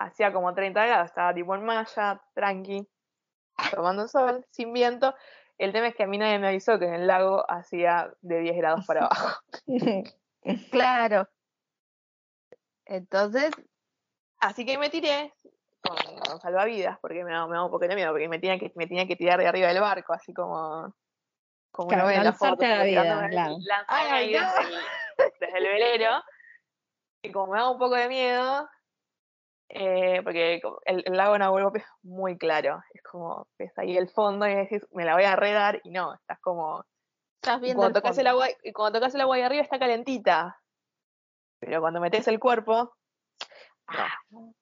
Hacía como 30 grados, estaba tipo en malla, tranqui, tomando sol, sin viento. El tema es que a mí nadie me avisó que en el lago hacía de 10 grados para abajo. Claro. Entonces, Así que me tiré con, con salvavidas, porque me daba, me daba un poco de miedo, porque me tenía que, me tenía que tirar de arriba del barco, así como, como Claro, la foto. lanzarte la vida, claro. no. el, desde el velero. Y como me daba un poco de miedo, eh, porque el, el lago Nahuel es muy claro, es como, ves ahí el fondo y decís, me la voy a redar, y no, estás como, estás viendo cuando el tocas el agua, y cuando tocas el agua ahí arriba está calentita. Pero cuando metes el cuerpo, no.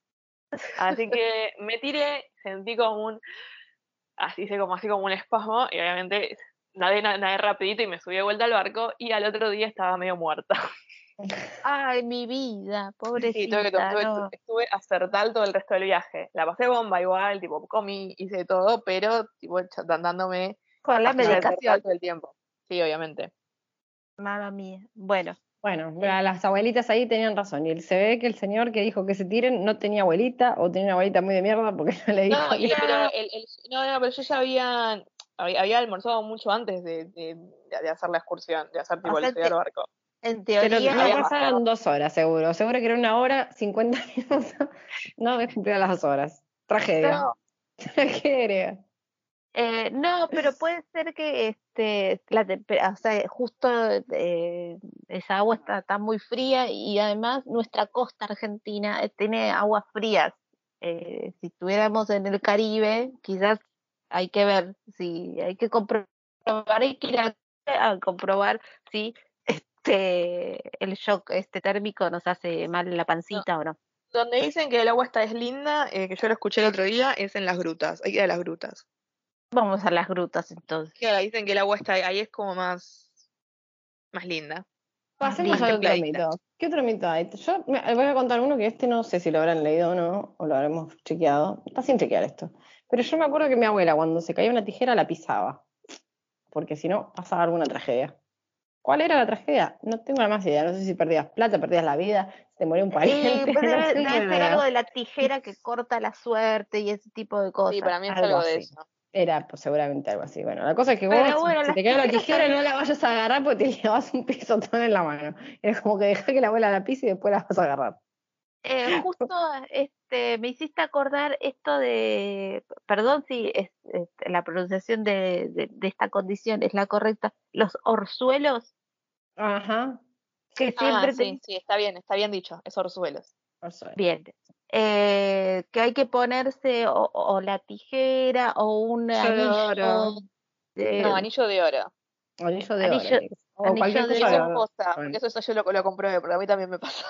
Así que me tiré, sentí como un, así como así como un espasmo, y obviamente nadé, na- nadé rapidito y me subí de vuelta al barco, y al otro día estaba medio muerta. Ay, mi vida, Sí, pobrecita. tuve que to- tuve- no. estuve acertal todo el resto del viaje. La pasé bomba igual, tipo, comí, hice todo, pero tipo dándome Con la medicación. todo el tiempo. Sí, obviamente. Mamma mía. Bueno, Bueno, la- las abuelitas ahí tenían razón. Y se ve que el señor que dijo que se tiren no tenía abuelita o tenía una abuelita muy de mierda porque no le dijo. No, y- que- pero el, el- no, no, pero yo ya había, había, había almorzado mucho antes de, de, hacer la excursión, de hacer tipo el barco. En Pero teoría, no había pasaron dos horas, seguro. Seguro que era una hora, 50 minutos. No había cumplido las dos horas. Tragedia. no, Tragedia. eh, no, pero puede ser que este, la o sea, justo eh, esa agua está, está muy fría y además nuestra costa argentina eh, tiene aguas frías. Eh, si estuviéramos en el Caribe, quizás hay que ver, si hay que comprobar, hay que ir a, a comprobar si este el shock este térmico nos hace mal la pancita o no. Donde dicen que el agua está es linda, eh, que yo lo escuché el otro día, es en las grutas. Hay que ir a las grutas. Vamos a las grutas entonces. Dicen que el agua está ahí es como más, más linda. Pasemos al otro mito. ¿Qué otro mito hay? Yo me- voy a contar uno que este no sé si lo habrán leído o no, o lo habremos chequeado. Está sin chequear esto. Pero yo me acuerdo que mi abuela cuando se caía una tijera la pisaba. Porque si no, pasaba alguna tragedia. ¿Cuál era la tragedia? No tengo la más idea. No sé si perdías plata, perdías la vida, se te moría un pariente. pues no debe, ser algo de la tijera que corta la suerte y ese tipo de cosas. Sí, para mí es algo algo de así. eso. Era pues, seguramente algo así. Bueno, la cosa es que Pero vos, bueno, si te cae la tijera, también- no la vayas a agarrar porque te llevas un pisotón en la mano. Es como que deja que la abuela la pise y después la vas a agarrar. Eh, justo este, me hiciste acordar esto de, perdón si es, es- la pronunciación de, de- de esta condición es la correcta, los orzuelos Ajá. que Ah, siempre sí, sí, está bien, está bien dicho, es orzuelos. Orzuelo. Bien. Eh, que hay que ponerse o, o la tijera o un Anillo oro. de- No, anillo de oro. Anillo de Anillo- oro. O anillo cualquier de cosa. Bueno. eso, eso yo lo, lo comprobé, porque a mí también me pasó.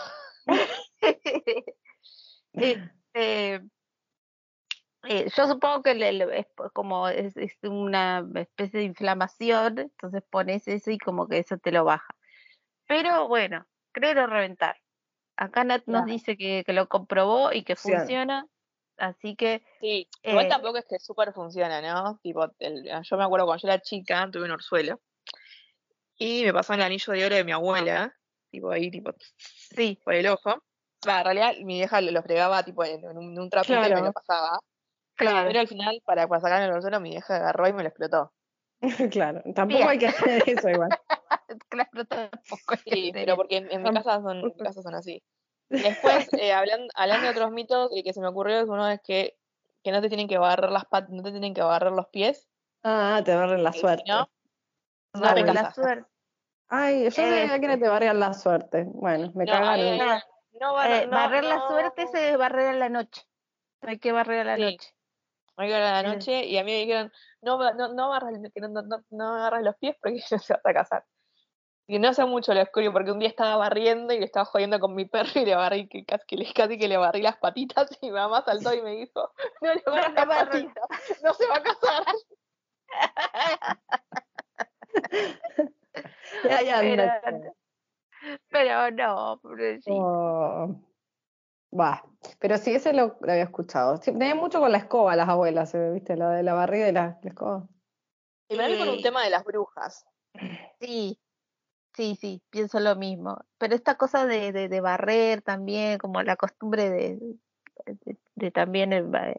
Este, eh, yo supongo que le- le- es como es, es una especie de inflamación, entonces pones eso y como que eso te lo baja. Pero bueno, creer o reventar. Acá Nat nos Claro. dice que, que lo comprobó y que Funciona. funciona, así que Sí, igual Eh, tampoco es que súper funciona, ¿no? Tipo, el- yo me acuerdo cuando yo era chica, tuve un orzuelo, y me pasó el anillo de oro de mi abuela, tipo ahí, tipo, sí, por el ojo. Va, en realidad mi vieja lo, lo fregaba tipo en, en un, en un trapito y me lo pasaba. Claro. Pero al final, para, para sacarme el orzuelo, mi vieja agarró y me lo explotó. claro. Tampoco Bien. hay que hacer eso igual. Claro, tampoco hay que Sí, pero porque en, en mi casa son, en mi casa son así. Después, eh, hablando, hablando de otros mitos, el que se me ocurrió es uno es que, que no te tienen que barrer las pat no te tienen que barrer los pies. Ah, te barren la suerte. no, no Barre te la suerte. Ay, yo sabía Eh, que no te barrían la suerte. Bueno, me No, cagaron. me dijeron, no, barra- Eh, no, barrer la no, suerte se barrer a la noche. Hay que barrer a la Sí. noche. Hay que ir a la noche y a mí me dijeron, no, no, no, que no, no, no, no agarras los pies porque ya se vas a casar. Y no sé mucho lo oscuro porque un día estaba barriendo y le estaba jodiendo con mi perro y le barrí, que casi, que le, casi que le barrí las patitas y mi mamá saltó y me dijo, no le barras le las patitas, no se va a casar. Ya, ya, Pero, pero no, pobrecito. Oh. Va, pero sí, ese lo, lo había escuchado. Sí, tenía mucho con la escoba las abuelas, eh, ¿viste? Lo de la barriga y la, la escoba. Y mí con un tema de las brujas. Sí, sí, sí, pienso lo mismo. Pero esta cosa de, de, de barrer también, como la costumbre de, de, de también eh, eh,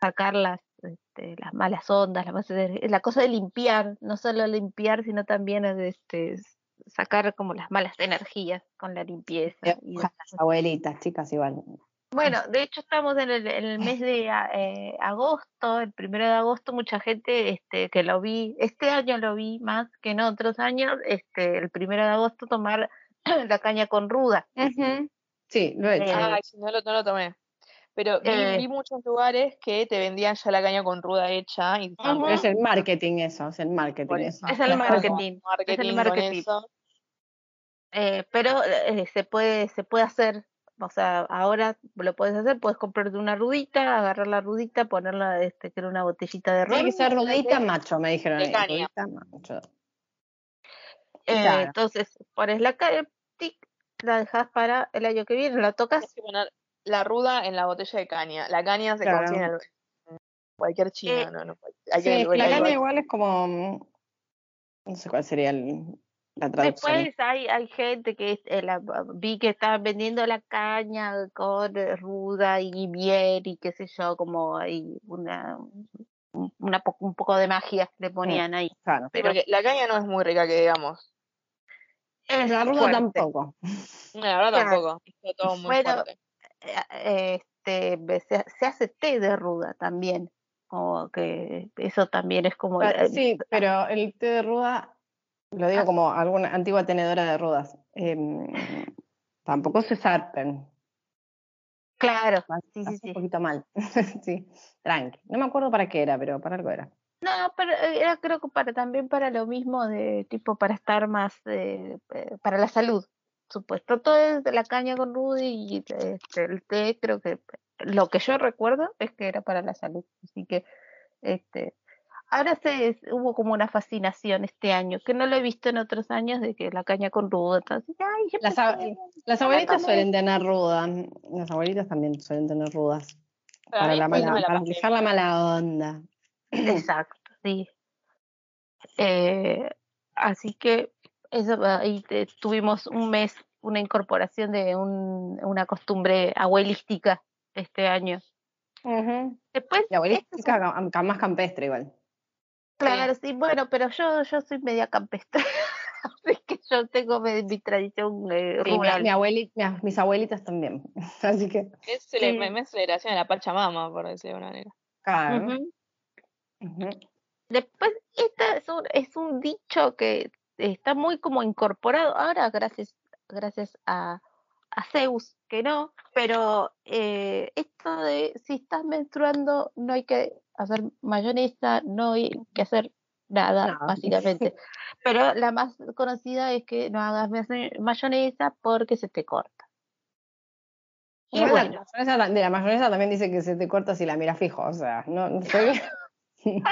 sacar las, este, las malas ondas, las la cosa de limpiar, no solo limpiar, sino también este, sacar como las malas energías con la limpieza. y demás. las abuelitas, chicas, igual. Bueno, de hecho estamos en el, en el mes de a- eh, agosto, el primero de agosto, mucha gente este, que lo vi, este año lo vi más que en otros años, este, el primero de agosto tomar la caña con ruda. Sí, lo he hecho. Eh, Ay, sí, no lo, no lo tomé. Pero vi, Eh. vi muchos lugares que te vendían ya la caña con ruda hecha y como- Es el marketing eso, es el marketing eso. eso. Es el marketing, marketing con marketing. eso. Eh, pero eh, se puede, se puede hacer, o sea, ahora lo puedes hacer, puedes comprarte una rudita, agarrar la rudita, ponerla, este, que era una botellita de ron. Tiene que ser rudita macho, me dijeron de ahí. caña. Rudita macho. Eh, Claro. Entonces, pones la caña, tic, la dejas para el año que viene, la tocas Tienes que poner la ruda en la botella de caña. La caña se Claro. consigue en, el- en cualquier china, Eh, no, no. Hay Sí, que la caña igual es como. mm, No sé cuál sería el- la traducción. Después hay, hay gente que eh, la- vi que estaban vendiendo la caña con eh, ruda y miel y qué sé yo, como hay una, un- una po- un poco de magia le ponían ahí. Claro. Pero porque la caña no es muy rica que digamos. es La ruda fuerte. tampoco. No, la verdad Claro. tampoco. Está todo muy Bueno, fuerte. Eh, Este, ve- se, se hace té de ruda también. Como que eso también es como. Ah, eh, Sí, pero el té de ruda, lo digo Ah. como alguna antigua tenedora de rudas, em, tampoco se zarpen. Claro, sí, sí. un poquito mal. sí, tranqui. No me acuerdo para qué era, pero para algo era. No, pero eh, era creo que para también para lo mismo de tipo para estar más eh, eh, para la salud, supuesto. Todo es de la caña con ruda y este, el té creo que lo que yo recuerdo es que era para la salud. Así que este ahora se hubo como una fascinación este año que no lo he visto en otros años de que la caña con ruda, entonces, ay, yo Las, me abuelitas suelen tener rudas. Las abuelitas también suelen tener rudas. Pero Para, la mala, me la para fijar la mala onda. Exacto, sí. Eh, así que eso ahí te- tuvimos un mes, una incorporación de un- una costumbre abuelística este año. Después, La esto es chica cam- cam- más campestre igual. claro, sí, bueno, pero yo, yo soy media campestre, así que yo tengo mi, mi tradición eh, Sí, rural. mi abueli- mi- mis abuelitas también. Así que, Es, Sí. celebración de la Pachamama, por decirlo de una manera. claro. Después, esta es un, es un dicho que está muy como incorporado ahora gracias, gracias a, a Zeus, que no, pero eh, esto de si estás menstruando no hay que hacer mayonesa, no hay que hacer nada, básicamente. Pero la más conocida es que no hagas mayo- mayonesa porque se te corta. Y la bueno, mayonesa de la mayonesa también dice que se te corta si la miras fijo, o sea, no, no sé.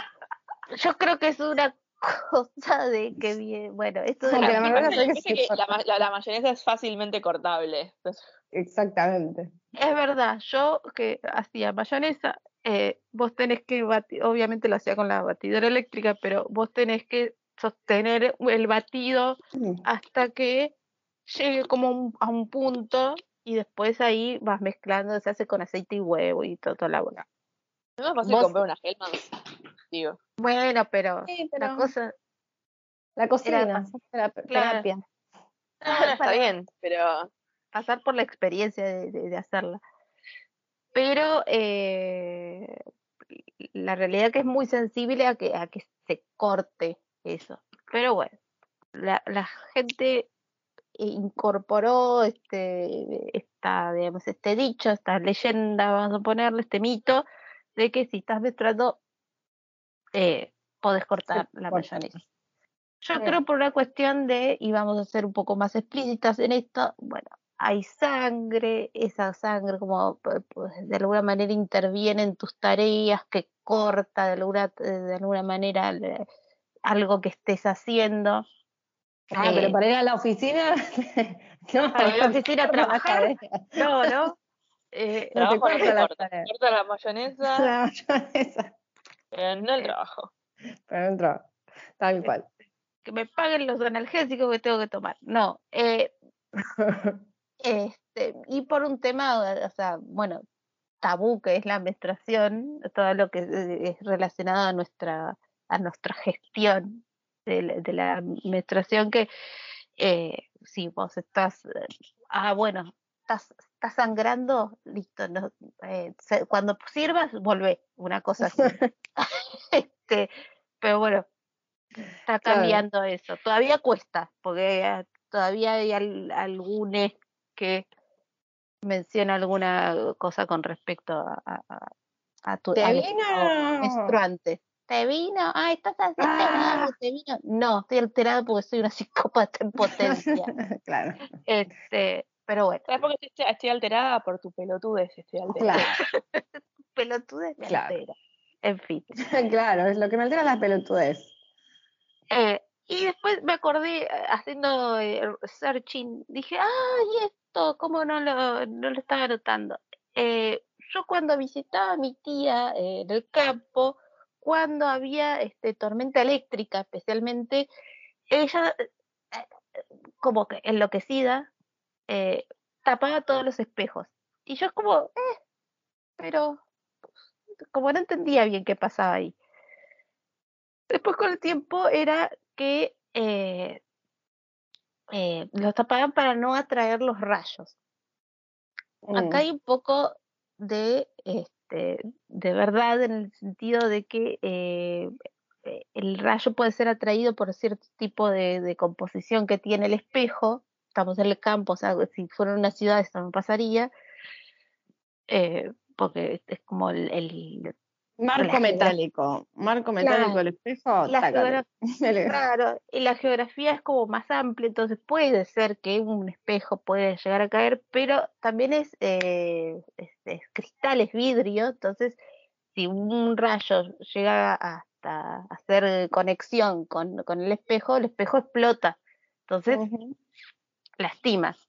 yo creo que es una cosa de que bien, bueno, esto de la mayonesa que que corta. la, ma- la- la mayonesa es fácilmente cortable. Entonces, Exactamente. Es verdad, yo que hacía mayonesa, eh, vos tenés que batir, obviamente lo hacía con la batidora eléctrica, pero vos tenés que sostener el batido hasta que llegue como un- a un punto y después ahí vas mezclando, se hace con aceite y huevo y todo, toda la bola. no es más fácil Vos- comprar una Hellmann's, digo. Bueno, pero Sí, la cosa, La cocina, Era- terap- claro. terapia. No, no, está bien, pero pasar por la experiencia de, de- de hacerla. Pero eh, la realidad que es muy sensible a que, a que se corte eso. Pero bueno, la, la gente incorporó este, esta, digamos, este dicho, esta leyenda, vamos a ponerle, este mito, de que si estás menstruando, eh, podés cortar la mayonesa. Yo Sí. creo por una cuestión de, y vamos a ser un poco más explícitas en esto, bueno, hay sangre, esa sangre como pu- pues, de alguna manera interviene en tus tareas, que corta de alguna, de alguna manera le- algo que estés haciendo. Ah, Eh, pero para ir a la oficina. no, para ir a la oficina a trabajar. No, ¿no? Eh, No te no corta la corta. Corta la mayonesa, La mayonesa, pero no el trabajo. pero no entraba. Tal cual. que me paguen los analgésicos que tengo que tomar. No, eh, este, y por un tema, o sea, bueno, tabú que es la menstruación, todo lo que eh, es relacionado a nuestra, a nuestra gestión de, la- de la menstruación, que eh, si vos estás, eh, ah, bueno, estás, estás sangrando, listo, no, eh, cuando sirvas, volvé, una cosa así. este, pero bueno, está Claro. cambiando eso. Todavía cuesta, porque eh, todavía hay al- algunos que menciona alguna cosa con respecto a, a- a- a tu ¿Te vino? menstruante. ¿Te vino? Ay, estás alterado, Ah. ¿te vino? No, estoy alterada porque soy una psicópata en potencia. claro, este, pero bueno, ¿Sabes por qué estoy, estoy alterada? Por tu pelotudez estoy alterada. claro, pelotudez me Claro. altera. En fin. claro, es lo que me altera la pelotudez. Eh, y después me acordé, eh, haciendo eh, searching, dije, ay, esto, ¿cómo no lo, no lo estaba notando? Eh, yo cuando visitaba a mi tía eh, en el campo, cuando había este, tormenta eléctrica especialmente, ella, como que enloquecida, eh, tapaba todos los espejos. Y yo como, eh, pero como no entendía bien qué pasaba ahí. Después con el tiempo era que eh, eh, los tapaban para no atraer los rayos. Acá Mm. hay un poco de, este, de verdad en el sentido de que eh, el rayo puede ser atraído por cierto tipo de, de composición que tiene el espejo. Estamos en el campo, o sea, si fuera una ciudad esto no pasaría, eh, porque es como el, el- Marco la- metálico. Marco metálico del espejo. la Claro, y la geografía es como más amplia, entonces puede ser que un espejo puede llegar a caer, pero también es, eh, es, es cristal, es vidrio, entonces si un rayo llega hasta hacer conexión con, con el espejo, el espejo explota, entonces. Lastimas.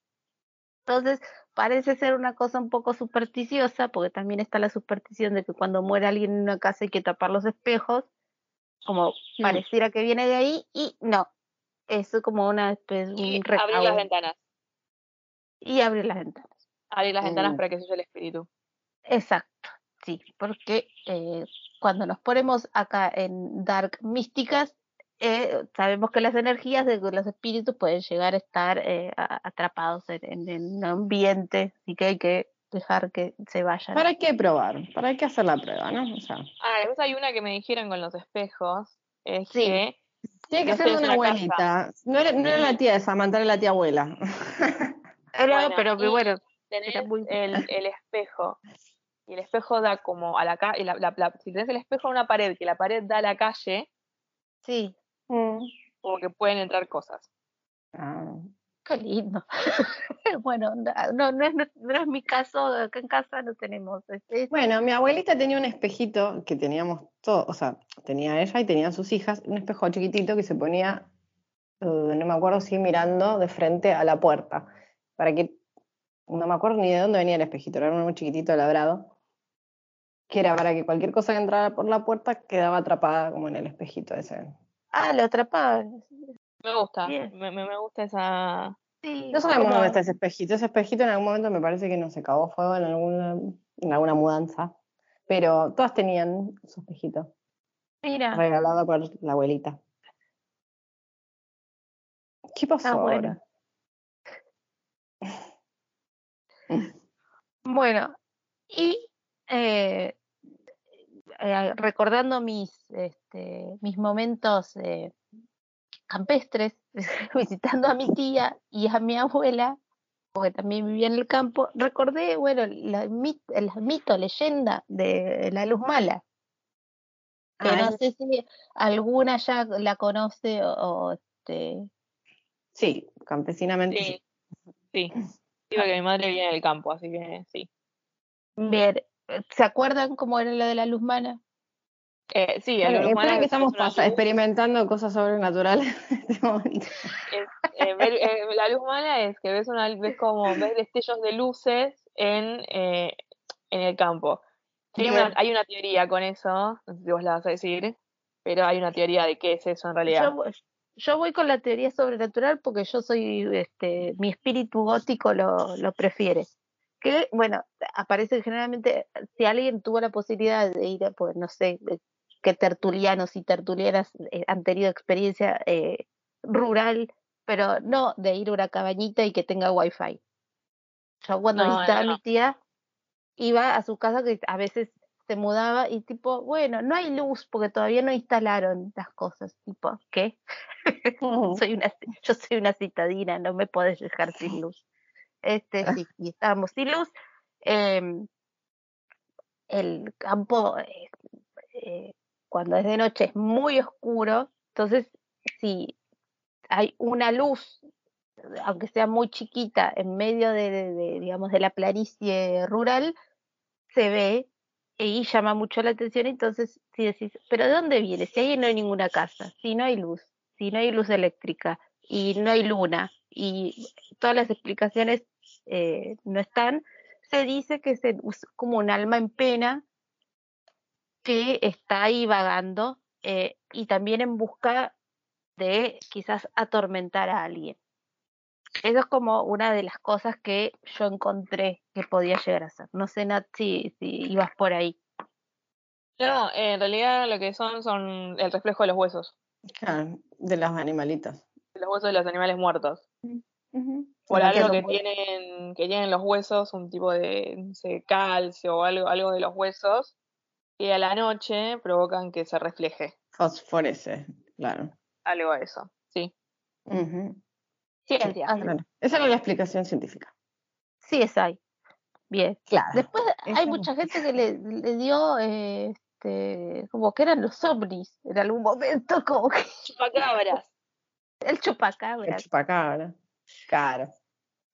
Entonces, parece ser una cosa un poco supersticiosa, porque también está la superstición de que cuando muere alguien en una casa hay que tapar los espejos, como pareciera que viene de ahí, y no. Es como una especie Y un abrir las ventanas. Y abrir las ventanas. Abrir las ventanas Mm. para que se el espíritu. Exacto, sí, porque eh, cuando nos ponemos acá en Dark Místicas, eh, sabemos que las energías de los espíritus pueden llegar a estar eh, atrapados en, en- un ambiente, así que hay que dejar que se vayan. ¿Para qué probar? ¿Para qué hacer la prueba, no? O sea, Ah, después hay una que me dijeron con los espejos. Es Sí. que tiene que No ser de una casa. abuelita. No era, no era la tía de Samantha, era la tía abuela. Era, bueno, pero y- bueno, tenés Era muy- el, el espejo. Y el espejo da como a la calle. La, la- la- si tenés el espejo a una pared, que la pared da a la calle, sí, como que pueden entrar cosas. Ah, qué lindo. bueno, no, no, es, no es mi caso, acá en casa no tenemos. este, Bueno, mi abuelita tenía un espejito que teníamos todos, o sea, tenía ella y tenían sus hijas, un espejo chiquitito que se ponía, eh, no me acuerdo si mirando de frente a la puerta, para que, no me acuerdo ni de dónde venía el espejito, era uno muy chiquitito, labrado, que era para que cualquier cosa que entrara por la puerta quedaba atrapada como en el espejito ese. Ah, lo atrapaba. Me gusta. Bien. Me, me, me gusta esa. Sí, No sabemos dónde está ese espejito, ese espejito en algún momento me parece que no se acabó fuego en alguna, en alguna mudanza, pero todas tenían su espejito. mira, regalada por la abuelita. ¿Qué pasó? Está ahora? bueno. Bueno, y eh, eh, recordando mis, este, mis momentos eh, campestres, visitando a mi tía y a mi abuela, porque también vivía en el campo, recordé, bueno, la, mit- mito, leyenda de la luz mala, que Ah, no sé si alguna ya la conoce o, o, este, Sí, campesinamente. Sí, sí. sí. Sí, porque mi madre viene del campo, así que sí. bien, ¿se acuerdan cómo era la de la luz mala? Eh, sí, el Bueno, esperen que es estamos pasa- experimentando cosas sobrenaturales en este momento. es, eh, ver- eh, la luz mala es que ves una ves como ves destellos de luces en, eh, en el campo. Hay una, Bien. hay una teoría con eso, no sé si vos la vas a decir, pero hay una teoría de qué es eso en Yo, realidad. voy- yo voy con la teoría sobrenatural porque yo soy, este, mi espíritu gótico lo, lo prefiere. Que, bueno, aparece generalmente, si alguien tuvo la posibilidad de ir, a, pues no sé, qué tertulianos y tertulianas eh, han tenido experiencia eh, rural, pero no de ir a una cabañita y que tenga wifi. Yo cuando No, visitaba no, a mi tía, iba a su casa que a veces se mudaba y tipo, bueno, no hay luz porque todavía no instalaron las cosas, tipo, ¿qué? soy una, yo soy una citadina, no me podés dejar sin luz. Este, sí, y estábamos sin luz. el campo, eh, eh, cuando es de noche, es muy oscuro. Entonces, si hay una luz, aunque sea muy chiquita, en medio de, de- de, digamos, de la planicie rural, se ve y llama mucho la atención. Entonces, si decís, ¿pero de dónde viene? Si ahí no hay ninguna casa, si no hay luz, si no hay luz eléctrica y no hay luna y todas las explicaciones eh, no están, se dice que es como un alma en pena que está ahí vagando eh, y también en busca de quizás atormentar a alguien. Eso es como una de las cosas que yo encontré que podía llegar a ser. No sé, Nat, si, si ibas por ahí. No, en realidad lo que son son el reflejo de los huesos, Claro, de los animalitos. de los huesos de los animales muertos. Por algo que tienen, que tienen los huesos, un tipo de, no sé, calcio o algo, algo de los huesos, que a la noche provocan que se refleje. Fosforece, claro. Algo de eso, sí. Ciencia. Ah, claro. Esa era la explicación científica. Sí, es ahí. Bien. Claro. Después Esa hay mucha gente que le, le dio, eh, este, como que eran los ovnis en algún momento, como que Chupacabras. El El chupacabras. chupacabra. Claro.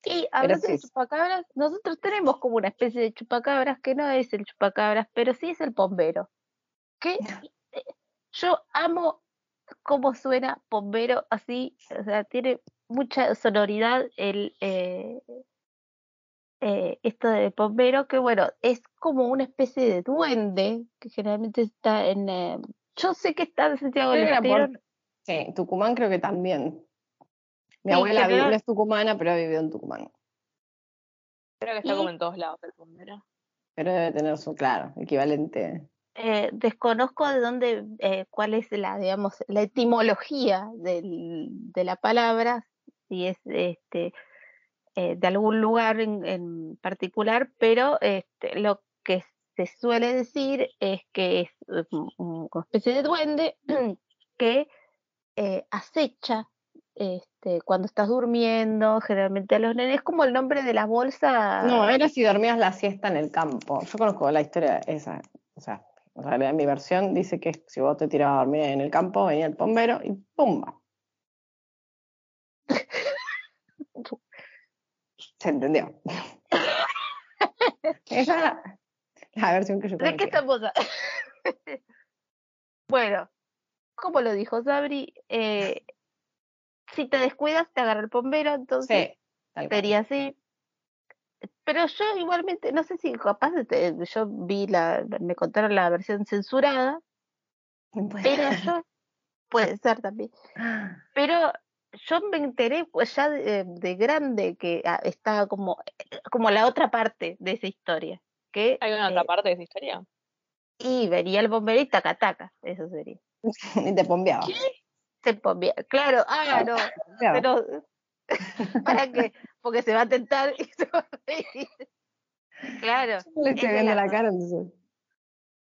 Y hablando de chupacabras, nosotros tenemos como una especie de chupacabras que no es el chupacabras, pero sí es el bombero. Que eh, yo amo cómo suena bombero así, o sea, tiene mucha sonoridad el eh, eh, esto de bombero, que bueno, es como una especie de duende que generalmente está en. eh, yo sé que está en Santiago del Estero, Sí, Tucumán creo que también. Mi Sí, abuela no es tucumana, pero ha vivido en Tucumán. Creo que está Y- como en todos lados el bombero. Pero debe tener su, claro, equivalente. eh, desconozco de dónde, eh, cuál es la, digamos, la etimología del- de la palabra, si es este, eh, de algún lugar en, en particular, pero este, lo que se suele decir es que es eh, un- un- una especie de duende que eh, acecha este, cuando estás durmiendo, generalmente a los nenes, es como el nombre de la bolsa. No, era si dormías la siesta en el campo. Yo conozco la historia esa. O sea, en realidad mi versión dice que si vos te tirabas a dormir en el campo, venía el bombero y ¡pumba! Se entendió. Esa es la versión que yo ¿De qué estamos? bueno, como lo dijo Sabri, eh, si te descuidas te agarra el bombero, entonces Sí, sería así. Pero yo igualmente, no sé si capaz te- yo vi la, me contaron la versión censurada, Puede pero ser. yo, puede ser también, pero yo me enteré pues ya de, de grande que ah, estaba como, como la otra parte de esa historia, que ¿Hay una eh, otra parte de esa historia? y venía el bombero y taca taca, eso sería. Y te pombeaba. Se ponía, claro, ah, no, pero ¿para qué? Porque se va a tentar y se va a reír. Claro. Le es estoy viendo la dos. cara, entonces.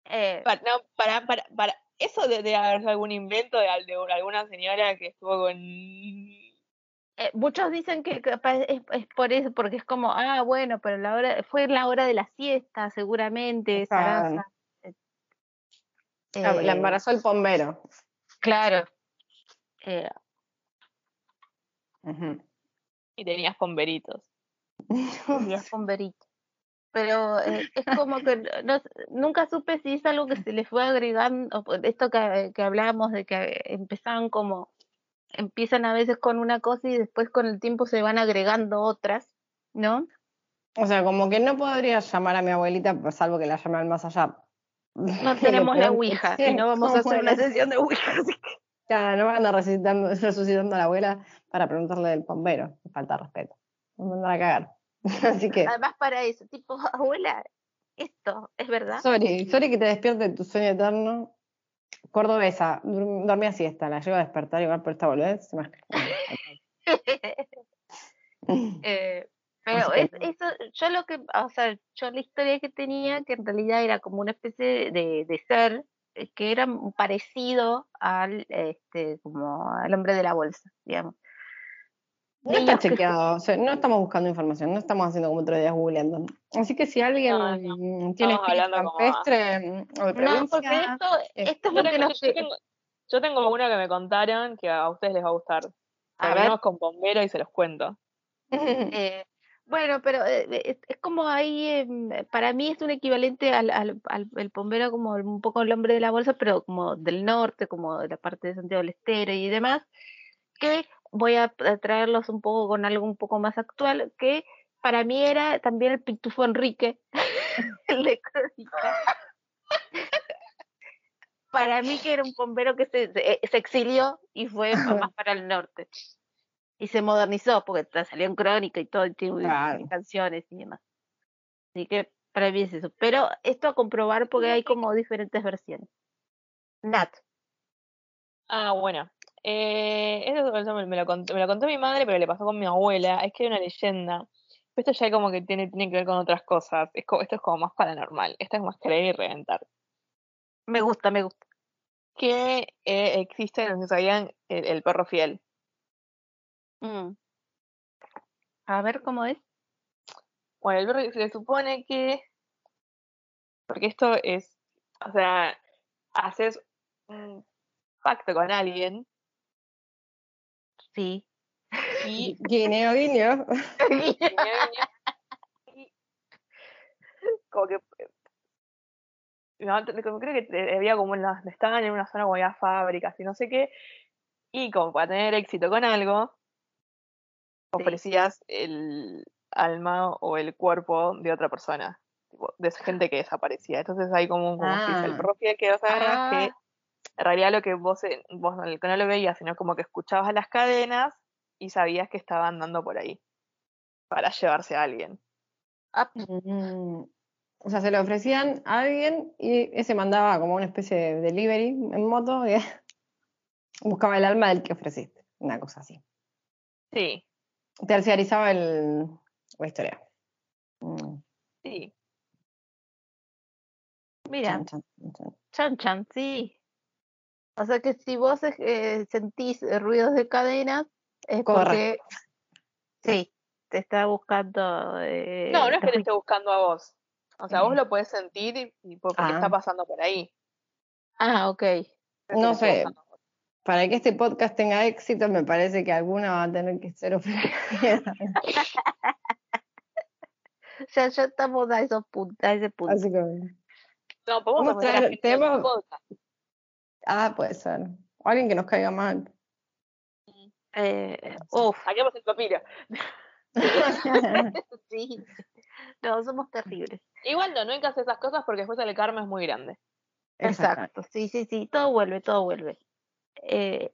Eh, Para, no, para, para, para. Eso de, de haber sido algún invento de, al- de alguna señora que estuvo con. eh, muchos dicen que capaz es, es por eso, porque es como, ah, bueno, pero la hora, fue la hora de la siesta, seguramente, Claro. Sarasa. Eh, La, la embarazó el bombero. Claro. Eh. Y tenías pomberitos. y es bomberito. Pero eh, es como que no- nunca supe si es algo que se le fue agregando, esto que, que hablábamos de que empezaban como, empiezan a veces con una cosa y después con el tiempo se van agregando otras, ¿no? O sea, como que no podría llamar a mi abuelita, salvo que la llame al más allá. No tenemos la Ouija "Che, y no vamos a ¿cómo hacer una la-?" sesión de Ouija. así que- Claro, no van a resucitando, resucitando a la abuela para preguntarle del bombero. Falta respeto. Me mandan a cagar. Así que, Además para eso, tipo, abuela, esto, ¿es verdad? sorry, sorry que te despierte de tu sueño eterno. Cordobesa, dormía siesta, la llevo a despertar igual por esta boludez. se me- Eh, pero es, eso, yo lo que, o sea, yo la historia que tenía, que en realidad era como una especie de, de ser eh, que era parecido al, este, como al hombre de la bolsa, digamos. No está que chequeado, o sea, no estamos buscando información, no estamos haciendo como otro día googleando. Así que si alguien No, no, tiene espíritu campestre mm, o de No, porque esto, esto es lo que nos... yo, tengo, yo tengo una que me contaron que a ustedes les va a gustar. A ver. Terminamos con bombero y se los cuento. Eh, bueno, pero eh, es, es como ahí, em, para mí es un equivalente al, al, al el bombero como un poco el hombre de la bolsa, pero como del norte, como de la parte de Santiago del Estero y demás, que voy a, traerlos un poco con algo un poco más actual, que para mí era también el Pitufo Enrique, el de Crónica. Para mí que era un bombero que se, se, se exilió y fue más para el norte. Y se modernizó porque salió en crónica y todo, y tiene Claro. canciones y demás. Así que para mí es eso. Pero esto a comprobar porque hay como diferentes versiones. Nat. Ah, bueno. Eh, eso, eso me, me lo contó, me lo contó mi madre, pero le pasó con mi abuela. Es que hay una leyenda. Esto ya como que tiene, tiene que ver con otras cosas. Es como, esto es como más paranormal. Esto es más creer y reventar. Me gusta, me gusta. Que eh, existe, no sé si sabían, el, el perro fiel. Mm. A ver cómo es. Bueno, el perro se supone que. Porque esto es. O sea, haces un pacto con alguien Sí. y Guiño, guiño. y como que no, te- como creo que había como una, estaban en una zona como había fábricas y no sé qué y como para tener éxito con algo ofrecías el alma o el cuerpo de otra persona tipo, de esa gente que desaparecía entonces hay como, un- como si es el Ah. perro fiel que vos agarrás que Ah. en realidad lo que vos, eh, vos no, lo veías sino como que escuchabas las cadenas y sabías que estaban andando por ahí para llevarse a alguien Ah, Mm, O sea, se le ofrecían a alguien y ese mandaba como una especie de delivery en moto y buscaba el alma del que ofreciste. Una cosa así. sí Terciarizaba el, la historia. Mm, sí mira, chan, chan, chan. chan chan, sí. O sea que si vos eh, sentís eh, ruidos de cadenas, es porque Correcto. sí, te está buscando. eh, No, no es que te esté buscando a vos. O sea, vos Mm. lo podés sentir y, y por- porque Ah. está pasando por ahí. Ah, ok. No sé. Para que este podcast tenga éxito, me parece que alguna va a tener que ser ofrecida. Ya, ya estamos a esos puntos, a ese punto. Así que, No, podemos Vamos traer- podcast. ah, puede ser. O alguien que nos caiga mal. Eh, uf, Saquemos el papiro. sí. No, somos terribles. Igual no, no hay que hacer esas cosas porque después el karma es muy grande. Exacto, sí, sí, sí, todo vuelve, todo vuelve. Eh,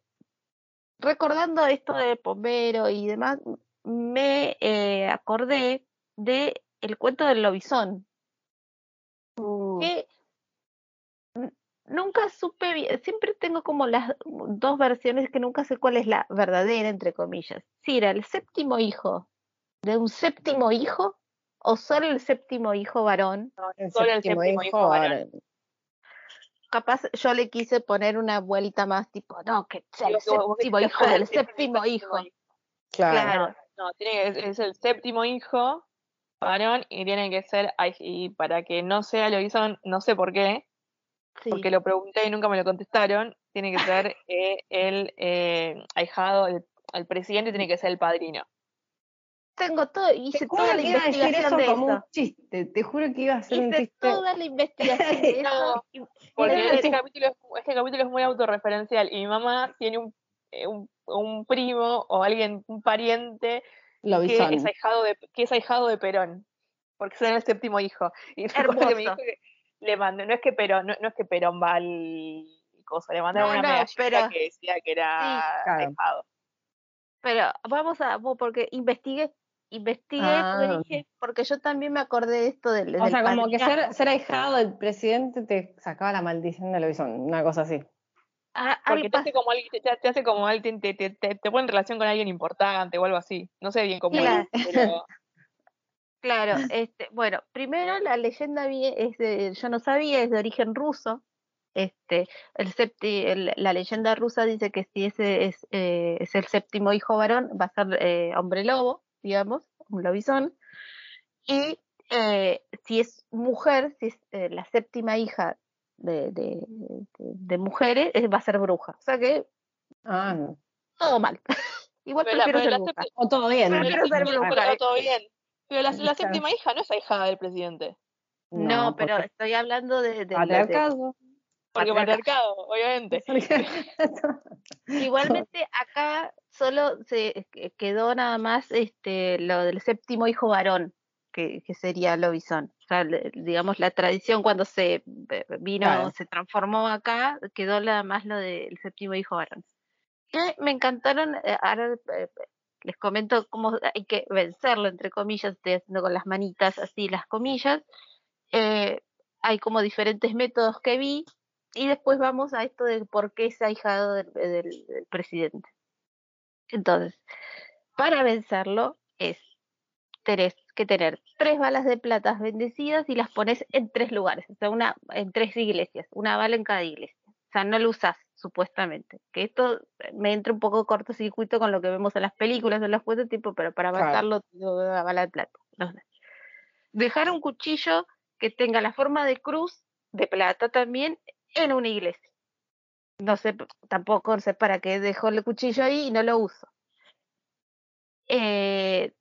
recordando esto de Pomero y demás, me eh, acordé de el cuento del lobizón, que n- nunca supe bien, siempre tengo como las dos versiones que nunca sé cuál es la verdadera, entre comillas. Si era el séptimo hijo de un séptimo hijo o solo el séptimo hijo varón. El Solo el séptimo séptimo hijo hijo varón. varón. Capaz yo le quise poner una vuelta más tipo, no, que sea el séptimo hijo del séptimo hijo. Claro. No, tiene que, es, es el séptimo hijo varón y tiene que ser, y para que no sea Lobizón, no sé por qué, Sí. porque lo pregunté y nunca me lo contestaron, tiene que ser eh, el eh, ahijado, el, el presidente tiene que ser el padrino. Tengo todo, hice toda la investigación eso de como eso. un chiste. Te juro que iba a ser un Hice chiste. toda la investigación de eso. y- Porque este así. capítulo, es, este capítulo es muy autorreferencial y mi mamá tiene un, eh, un, un primo o alguien, un pariente que es, ahijado de, que es ahijado de Perón, porque será el séptimo hijo. Y que me dijo que le mandé, no es que Perón, no, no es que Perón va al cosa, le mandaron No, una no, medallita pero- que decía que era claro. ahijado. Pero vamos a, porque investigué, investigué, porque Ah. dije, porque yo también me acordé de esto del, O del sea, como que ser, ser ahijado del presidente te sacaba la maldición de Lobizón. Una cosa así. Ah, Porque te hace como alguien, te, te hace como alguien, te, te, te, te pone en relación con alguien importante o algo así. No sé bien cómo Claro. es, pero Claro, este, bueno, primero la leyenda vi- es de, yo no sabía, es de origen ruso. Este, el septi- el- la leyenda rusa dice que si ese es, eh, es el séptimo hijo varón, va a ser eh, hombre lobo, digamos, un lobizón. Y eh, si es mujer, si es eh, la séptima hija de, de, de- de mujeres, eh, va a ser bruja. O sea que Ah, no. todo mal. Igual Pero la- prefiero pero ser la bruja. O todo bien. La ser séptima- bruja, pero todo bien. Pero la, la séptima hija no es ahijada del presidente. No, pero porque- estoy hablando de, de, la- de- Patriarcado. Porque Patriarcado. patriarcado, obviamente. Igualmente acá solo se que- quedó nada más este lo del séptimo hijo varón, que, que sería Lobizón. O sea, digamos la tradición cuando se eh, vino, Claro. se transformó acá, quedó nada más lo del séptimo hijo varón. Que me encantaron, eh, ahora eh, les comento cómo hay que vencerlo, entre comillas, estoy haciendo con las manitas así las comillas. Eh, hay como diferentes métodos que vi y después vamos a esto de por qué es ahijado del, del- del presidente. Entonces, para vencerlo es tenés que tener tres balas de plata bendecidas y las pones en tres lugares, o sea, una en tres iglesias, una bala en cada iglesia. O sea, no lo usás, supuestamente. Que esto me entra un poco cortocircuito con lo que vemos en las películas, en los juegos, tipo, pero para Claro. matarlo, tengo una bala de plata. No sé. Dejar un cuchillo que tenga la forma de cruz, de plata también, en una iglesia. No sé, tampoco sé para qué dejo el cuchillo ahí y no lo uso. Eh,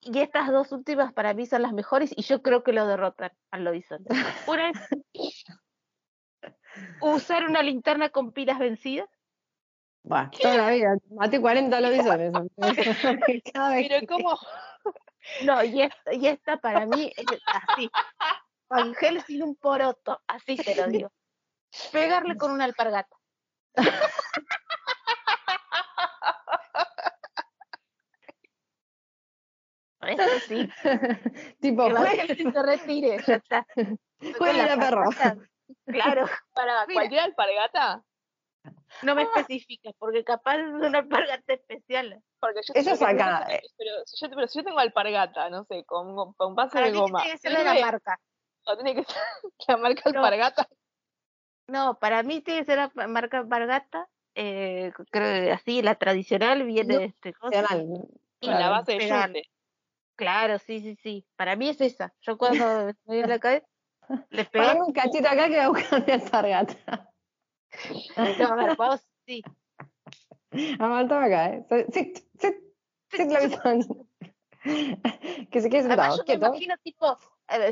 y estas dos últimas para mí son las mejores y yo creo que lo derrotan al Lobizón. Una es usar una linterna con pilas vencidas. Va, toda la vida. Maté 40 Lobizones. Cada vez Pero ¿cómo? No, y esta, y esta para mí es así. Ángel sin un poroto, así te lo digo. Pegarle con una alpargata. Eso sí, tipo, que se retire, ya está. juega perro. alpargata, Claro, ¿Para Mira. cualquier alpargata? no me especifica, porque capaz es una alpargata especial. Porque yo, Eso es acá, eh. Pero si, yo, pero si yo tengo alpargata, no sé, con, con, con base Para de mí goma. tiene que ser de ¿tiene la marca. o tiene que ser la marca No. alpargata? No, para mí tiene que ser la marca alpargata. Eh, creo que así, la tradicional viene No, este cosa. Nacional. Y la base de yute. Claro, sí, sí, sí. Para mí es esa. Yo cuando estoy en la calle, les pego. Un cachito acá que voy a buscar mi alpargata. No, a ver, vos, sí. Aguantame acá, ¿eh? Soy- Sí, sí, sí, Lobizón. Que se quede Además, sentado, yo me quieto. imagino tipo, a ver,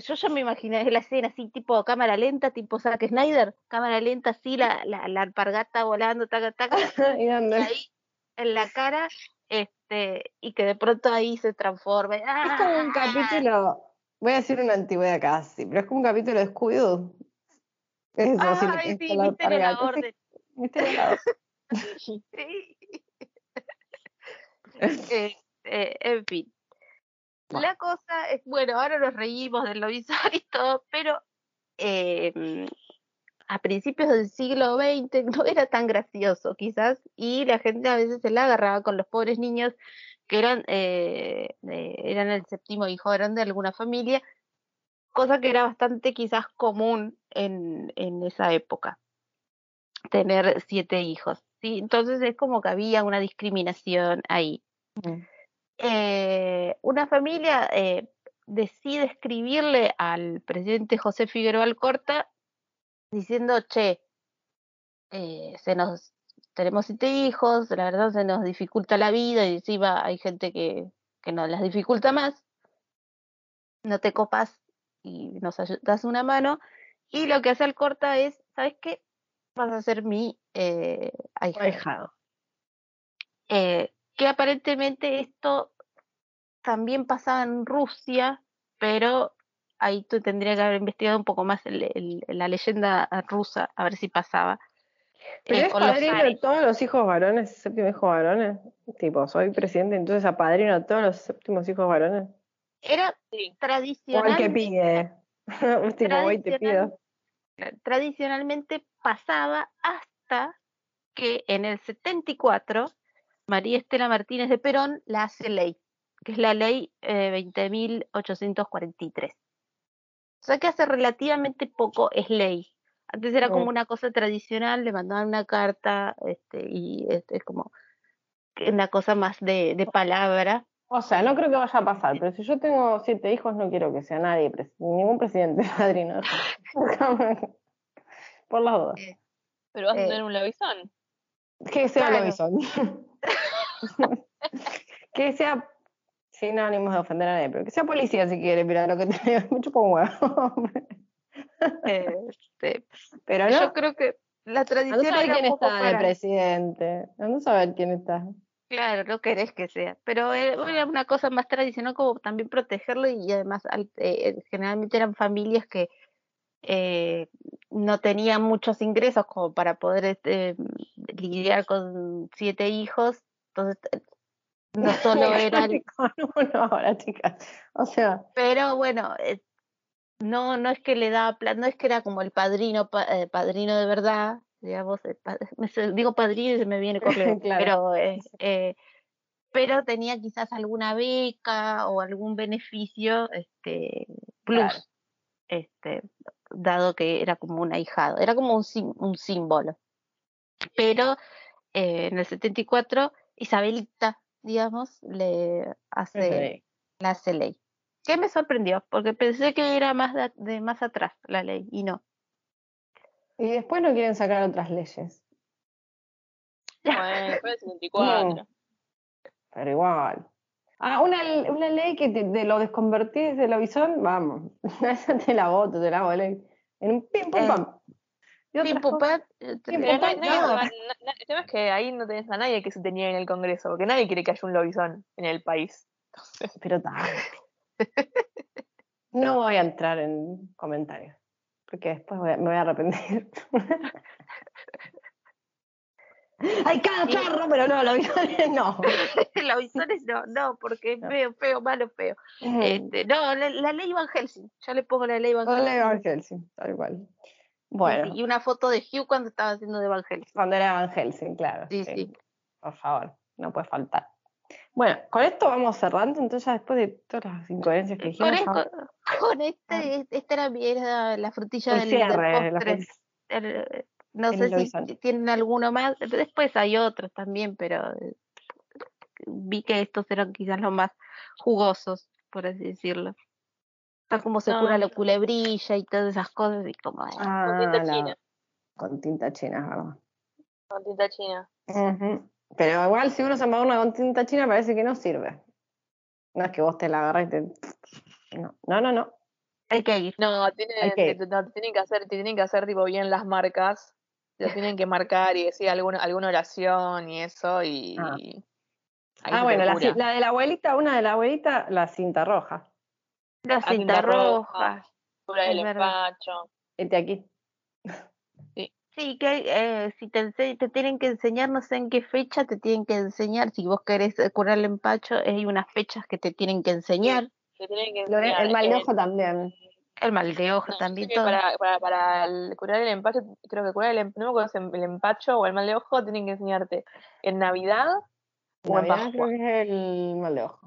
yo ya me imaginé la escena así, tipo cámara lenta, tipo Zack Snyder, cámara lenta así, la, la, la alpargata volando, taca, taca, Y ahí en la cara, este, y que de pronto ahí se transforme. Es como un ¡Ah! capítulo, voy a decir una antigüedad casi, pero es como un capítulo de Scooby-Doo. Es eso, Ay, sí, la misterio en la orden. Sí, misterio en la orden. Sí. Eh, eh, en fin. La cosa es, bueno, ahora nos reímos del lobizón y todo, pero eh, a principios del siglo XX no era tan gracioso quizás y la gente a veces se la agarraba con los pobres niños que eran, eh, eh, eran el séptimo hijo, eran de alguna familia, cosa que era bastante quizás común en, en esa época, tener siete hijos. ¿sí? Entonces es como que había una discriminación ahí. Mm. Eh, una familia eh, decide escribirle al presidente José Figueroa Alcorta diciendo, che, eh, se nos, tenemos siete hijos, la verdad se nos dificulta la vida y encima hay gente que, que nos las dificulta más, no te copas y nos das una mano. Y lo que hace Alcorta es, ¿sabes qué? Vas a ser mi ahijado. Ahijado. Eh, que aparentemente esto también pasaba en Rusia, pero ahí tú tendrías que haber investigado un poco más el- el- la leyenda rusa, a ver si pasaba. Pero Eh, es padrino de todos los hijos varones, séptimo hijo varones. Tipo, soy presidente, entonces apadrino a todos los séptimos hijos varones. Era Sí. O que tradicional, pide. voy y te pido. tradicionalmente pasaba hasta que en el 74 María Estela Martínez de Perón la hace ley, que es la ley eh, 20.843. O sea que hace relativamente poco es ley. Antes era como una cosa tradicional, le mandaban una carta este, y este, es como una cosa más de, de palabra. O sea, no creo que vaya a pasar, pero si yo tengo siete hijos, no quiero que sea nadie, pres- ningún presidente padrino. Por las dudas. Pero vas a Eh. tener un lobizón. Que sea Claro. lobizón. que sea, sin ánimos de ofender a nadie, pero que sea policía si quiere, mira lo que me chupa un huevo. Este, pero no, Yo creo que la no tradición saber era quién está de para- presidente, no saber quién está. Claro, no querés que sea, pero era era una cosa más tradicional como también protegerlo y además eh, eh, generalmente eran familias que eh, no tenían muchos ingresos como para poder este, lidiar con siete hijos, entonces eh, no solo era, el- con uno ahora, chicas. O sea, pero bueno, eh, no no es que le daba plata, no es que era como el padrino pa- eh, padrino de verdad, digamos, pa- me se- digo padrino y se me viene corriendo, Claro. pero eh, eh, pero tenía quizás alguna beca o algún beneficio este plus Claro. este dado que era como un ahijado era como un, sim- un símbolo pero en el 74 Isabelita digamos le hace la hace ley que me sorprendió porque pensé que era más de, de más atrás la ley y no y después no quieren sacar otras leyes. Bueno, fue el 74. Pero igual. Ah, una, una ley que te, te lo desconvertís de lobizón, vamos. Esa te la voto, te la hago ley. En un pim pum Eh, pam. Pam, eh, el tema es que ahí no tenés a nadie que se tenía en el Congreso, porque nadie quiere que haya un lobizón en el país. Entonces, Pero tal. No voy a entrar en comentarios. Porque después voy a- me voy a arrepentir. Hay cada Sí. charro, pero no, lobizones no. los bisones no, no, porque es No. feo, feo, malo, feo. Este, no, la, la ley Van Helsing, ya le pongo la ley Van Helsing. Van Helsing, tal cual. Bueno, Y una foto de Hugh cuando estaba haciendo de Van Helsing. cuando era Van Helsing, claro. Sí, sí. Por favor, no puede faltar. Bueno, con esto vamos cerrando, entonces ya después de todas las incoherencias que dijimos, Con, ya- con, con este, esta era, la frutilla el del, cierre, postre. El- no el sé si tienen alguno más. Después hay otros también, pero eh, vi que estos eran quizás los más jugosos, por así decirlo. Está como se cura la culebrilla y todas esas cosas y como... eh, Ah, tinta la- china. Con tinta china, es verdad. con tinta china. Pero igual si uno se una con tinta china parece que no sirve. No es que vos te la agarras y te... No, no, no. no. hay que ir. No, tienen, Hay que- te- no, te tienen que hacer, te tienen que hacer tipo bien las marcas. Te lo tienen que marcar y decir alguna, alguna oración y eso y. Ah. Ah, bueno, la de la abuelita, una de la abuelita, la cinta roja. La cinta roja. roja. verdad. empacho. Este aquí. Sí, que eh, si te, te tienen que enseñar, no sé en qué fecha te tienen que enseñar. Si vos querés eh, curar el empacho, hay unas fechas que te tienen que enseñar. Te tienen que Lo de- enseñar, el mal de eh, ojo también. El mal de ojo No, también, todo. para, para, para el- curar el empacho, creo que curar el, em- no me el empacho o el mal de ojo tienen que enseñarte en Navidad O en Navidad Pascua. creo que es el mal de ojo.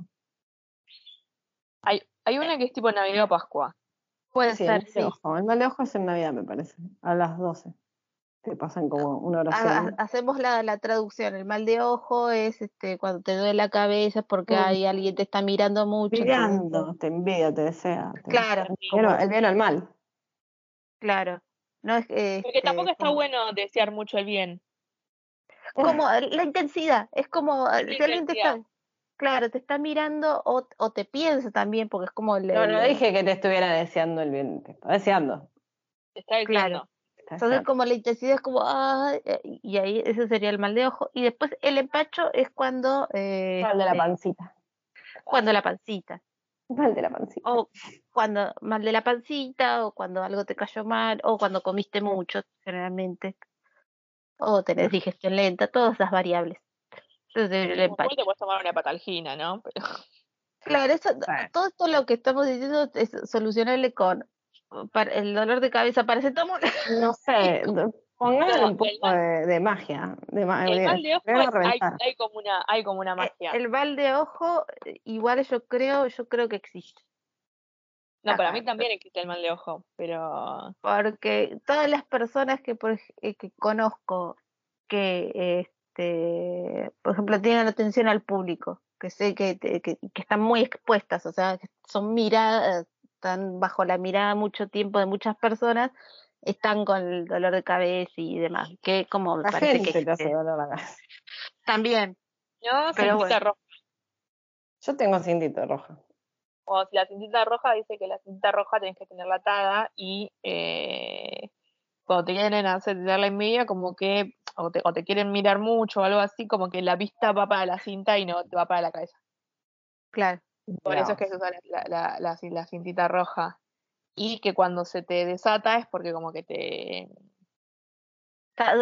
Hay, una que es tipo Navidad o Pascua. Puede Sí, el ser, mal sí. de ojo. El mal de ojo es en Navidad, me parece. A las 12. Te pasan como una oración. ha- hacemos la, la traducción. El mal de ojo es este cuando te duele la cabeza es porque hay alguien te está mirando mucho. entonces- Envidiando, te envidia, te desea. te- Claro, El bien, o- el bien o el mal. claro. No es que, Porque tampoco este, está como- bueno desear mucho el bien. como la intensidad, es como eh, si alguien te intensidad. está, claro, te está mirando o, o te piensa también, porque es como el, No, no el- dije que te estuviera deseando el bien. Te está deseando. Te está Claro. está entonces como la intensidad es como "Ay", eh, y ahí ese sería el mal de ojo y después el empacho es cuando eh, Mal de la este, pancita. cuando la pancita Mal de la pancita. o cuando mal de la pancita o cuando algo te cayó mal o cuando comiste mucho generalmente o tenés digestión lenta, todas esas variables. Entonces el Como empacho. te puedes tomar una patalgina, ¿no? Pero Claro, eso, Bueno. todo esto lo que estamos diciendo es solucionable con uh, para- el dolor de cabeza paracetamol. No sé, No, un el poco de, de magia. De el de- mal de ojo hay, como una, hay como una Eh, magia. El mal de ojo, eh, igual yo creo, yo creo que existe. No, para mí también existe el mal de ojo, pero Porque todas las personas que, por, eh, que conozco que, este, por ejemplo, tienen atención al público, que sé que, te- que, que están muy expuestas, o sea, que son miradas, están bajo la mirada mucho tiempo de muchas personas, están con el dolor de cabeza y demás, que como La parece gente que te hace dolor la cabeza. también, no, Pero cintita bueno. roja. Yo tengo cintito roja. O si la cintita roja dice que la cintita roja tenés que tenerla atada y eh, cuando te quieren hacer dar la envidia, como que o te, o te quieren mirar mucho o algo así, como que la vista va para la cinta y no te va para la cabeza. claro. Por eso es que se usa la, la, la, la cin- la cintita roja. Y que cuando se te desata es porque como que te...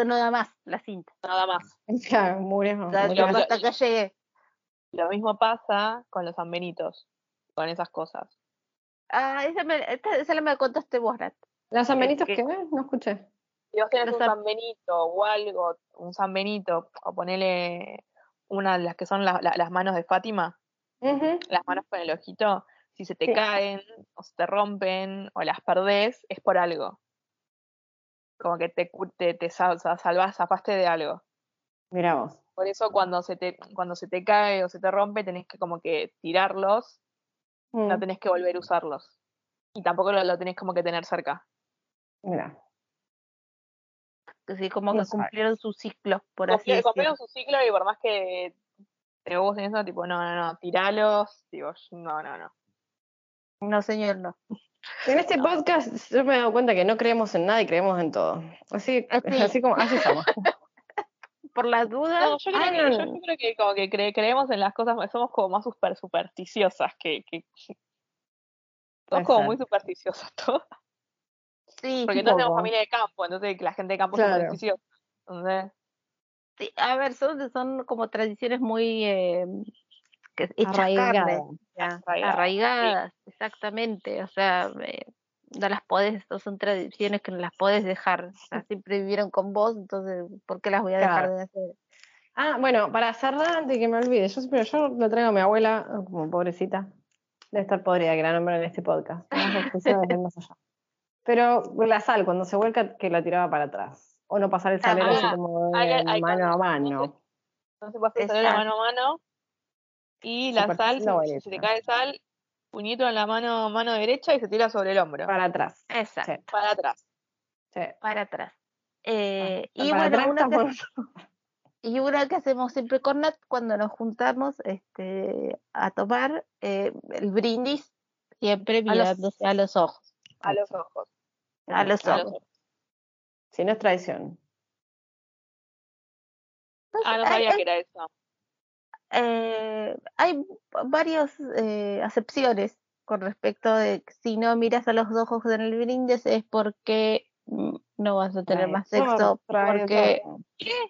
No da más la cinta. Nada más. Claro, murió. O sea, hasta acá llegué. Lo mismo pasa con los sanbenitos, con esas cosas. Ah, esa me, esa la me contaste vos, Nat. ¿Los amenitos que- qué? No escuché. Si vos tenés un san- San Benito o algo, un San Benito, o ponele una de las que son la- la- las manos de Fátima, las manos con el ojito, si se te Sí. caen, o se te rompen, o las perdés, es por algo. Como que te, te, te sal- sa- salvás, zafaste de algo. Mira vos. Por eso cuando se te, cuando se te cae o se te rompe, tenés que como que tirarlos, no Mm, tenés que volver a usarlos. Y tampoco lo, lo tenés como que tener cerca. Mira. Que sí, como que cumplieron su ciclo, por así decirlo. Cumplieron su ciclo y por más que te vos en eso, tipo, no, no, no, tiralos, digo, no, no, no. No, señor, no. En este podcast yo me he dado cuenta que no creemos en nada y creemos en todo. Así, Ah, sí. así como, así somos. Por las dudas, No, yo creo, Ay, que, no, yo no. creo que como que cre- creemos en las cosas, somos como más super supersticiosas que, que somos como muy supersticiosas todas. Sí, Porque todos tenemos familia de campo, entonces la gente de campo Claro. es. Entonces, sí. A ver, son, son como tradiciones muy eh, que, hechas carne, ya, Arraigadas, sí. arraigadas, exactamente. O sea, eh, no las podés, no son tradiciones que no las podés dejar. O sea, siempre vivieron con vos, entonces, ¿por qué las voy a dejar Claro. de hacer? Ah, bueno, para cerrar, antes de que me olvide, yo siempre yo le traigo a mi abuela, como pobrecita, de estar podrida que la nombran en este podcast. Más allá. Pero la sal, cuando se vuelca, que la tiraba para atrás. O no pasar el salero así Ah, como hay- de hay mano a mano. entonces vas a hacer la Exacto. mano a mano y la Super- sal, si, se te cae sal, puñito en la mano, mano derecha y se tira sobre el hombro, Para atrás. Exacto, Sí, para atrás. sí. para atrás. Eh, y para bueno, atrás una que, y una que hacemos siempre con Nat cuando nos juntamos este, a tomar eh, el brindis, siempre mirándose a los ojos. A los ojos. A los A los ojos. ojos. Si no es traición. Ah, no sabía hay- que era eso. eh, hay varias eh, acepciones con respecto de que si no miras a los ojos en el brindis es porque no vas a tener más sexo, porque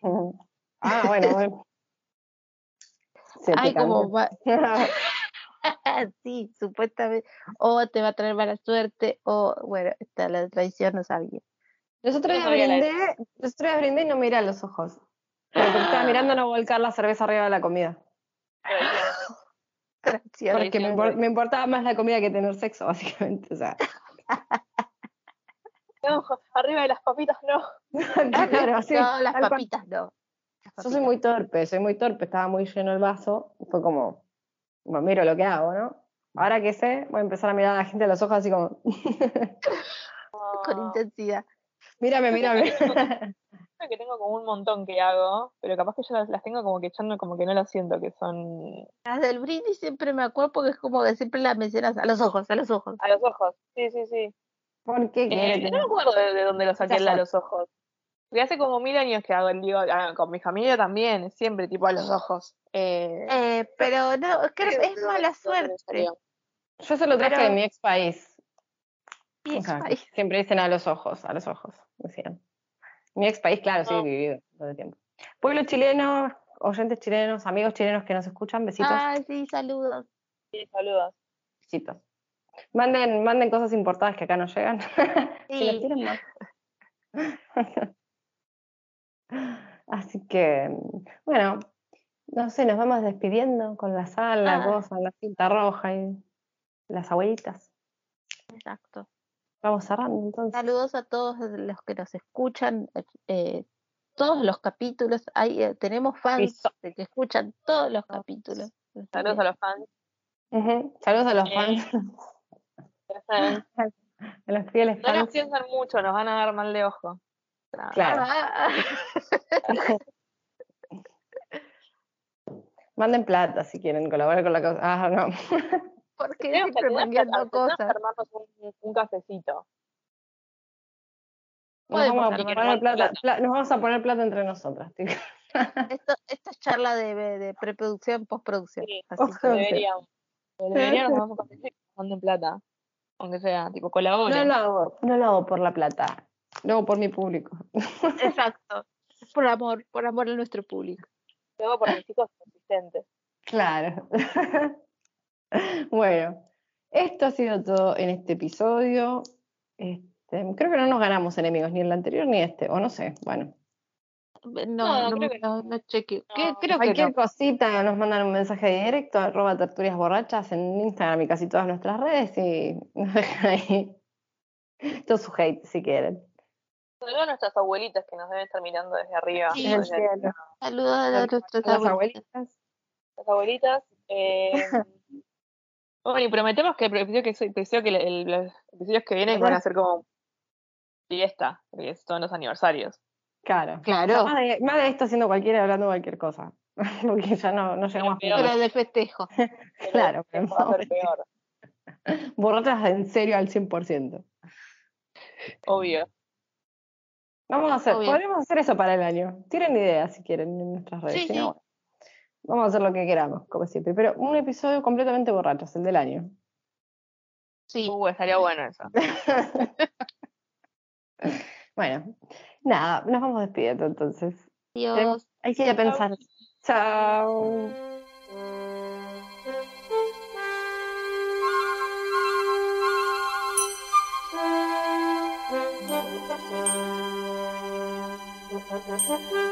Ujú. Ah, bueno, bueno. Hay como va- sí, supuestamente, o te va a traer mala suerte, o bueno, está la traición, no sabía. Los otros No brindé, los otros días brindé y no miré a los ojos. Pero porque estaba mirando no volcar la cerveza arriba de la comida. Gracias. Porque me, impor- me importaba más la comida que tener sexo, básicamente. O sea, No, arriba de las papitas no. claro, sí, no, las papitas no. Las Yo soy muy torpe, soy muy torpe, estaba muy lleno el vaso. y Fue como, bueno, miro lo que hago, ¿no? Ahora que sé, voy a empezar a mirar a la gente a los ojos así como, Con intensidad. mírame, mírame. Que tengo como un montón que hago, pero capaz que yo las, las tengo como que no, como que no las siento, que son Las del brindis siempre me acuerdo porque es como que siempre las mencionas a los ojos, a los ojos. a los ojos. Sí, sí, sí. ¿Por qué Eh, no me acuerdo de, de dónde lo saqué a los ojos. Porque hace como mil años que hago el digo, ah, con mi familia también, siempre tipo a los ojos. Eh, Eh, pero no, creo que es no mala suerte. Yo se lo traje pero- de mi ex país. Y O sea, ay, Siempre dicen a los ojos, a los ojos, decían. Mi ex país, claro, sí, he No. vivido todo el tiempo. Pueblo chileno, oyentes chilenos, amigos chilenos que nos escuchan, besitos, Ay, sí, saludos. Sí, saludos. besitos. Manden, manden cosas importadas que acá no llegan. si las Sí. tienen, más. Así que, bueno, no sé, nos vamos despidiendo con la sal, la Ah. cosa, la cinta roja y las abuelitas. Exacto. Vamos cerrando entonces. Saludos a todos los que nos escuchan. eh, todos los capítulos. Hay, eh, tenemos fans de que escuchan todos los capítulos. Saludos a los fans. Saludos a los Eh, fans, Ya saben. a los fieles No nos fans. piensan mucho, nos van a dar mal de ojo. Claro. Manden plata si quieren colaborar con la cosa. Ah, no. porque que, siempre mangueando cosas. armarnos un, un cafecito. Nos Podemos vamos, a poner plata, plata. pla- nos vamos a poner plata entre nosotras. tío. Esto, esto es charla de, de preproducción, postproducción. Sí, Así ojalá. que, Deberíamos. Deberíamos manden plata. Aunque sea, tipo, colaboren. No lo hago, no lo hago por la plata. Hago por mi público. exacto. Por amor, por amor a nuestro público. Lo hago por mis chicos consistentes. Claro. bueno, esto ha sido todo en este episodio. Este, creo que no nos ganamos enemigos, ni el anterior ni este, o no sé. Bueno, No, No, no, creo que no, no chequeo. No, ¿Qué? Creo que cualquier no. cosita nos mandan un mensaje directo, arroba tertulias borrachas en Instagram y casi todas nuestras redes y nos dejan ahí todo su hate si quieren. Saludos a nuestras abuelitas que nos deben estar mirando desde arriba. Sí, En el Desde cielo. Saludos a abuelos. abuelitas. Las abuelitas. eh, bueno, y prometemos que el episodio que, el episodio que el- los episodios que vienen van a ser como fiesta, porque es todos los aniversarios. Claro. Claro. Más de, más de esto haciendo cualquiera hablando cualquier cosa. Porque ya no, no llegamos a Pero Pero de festejo. Pero Claro, pero va a no, ser peor, en serio al 100%. obvio. Vamos a hacer, Obvio. podríamos hacer eso para el año. Tienen ideas si quieren en nuestras redes. Sí, si sí. no, bueno, vamos a hacer lo que queramos, como siempre. Pero un episodio completamente borrachos, el del año. Sí. Uh, estaría bueno eso. bueno, nada, nos vamos despidiendo entonces. Adiós. Hay que ir a pensar. Chao. Yeah.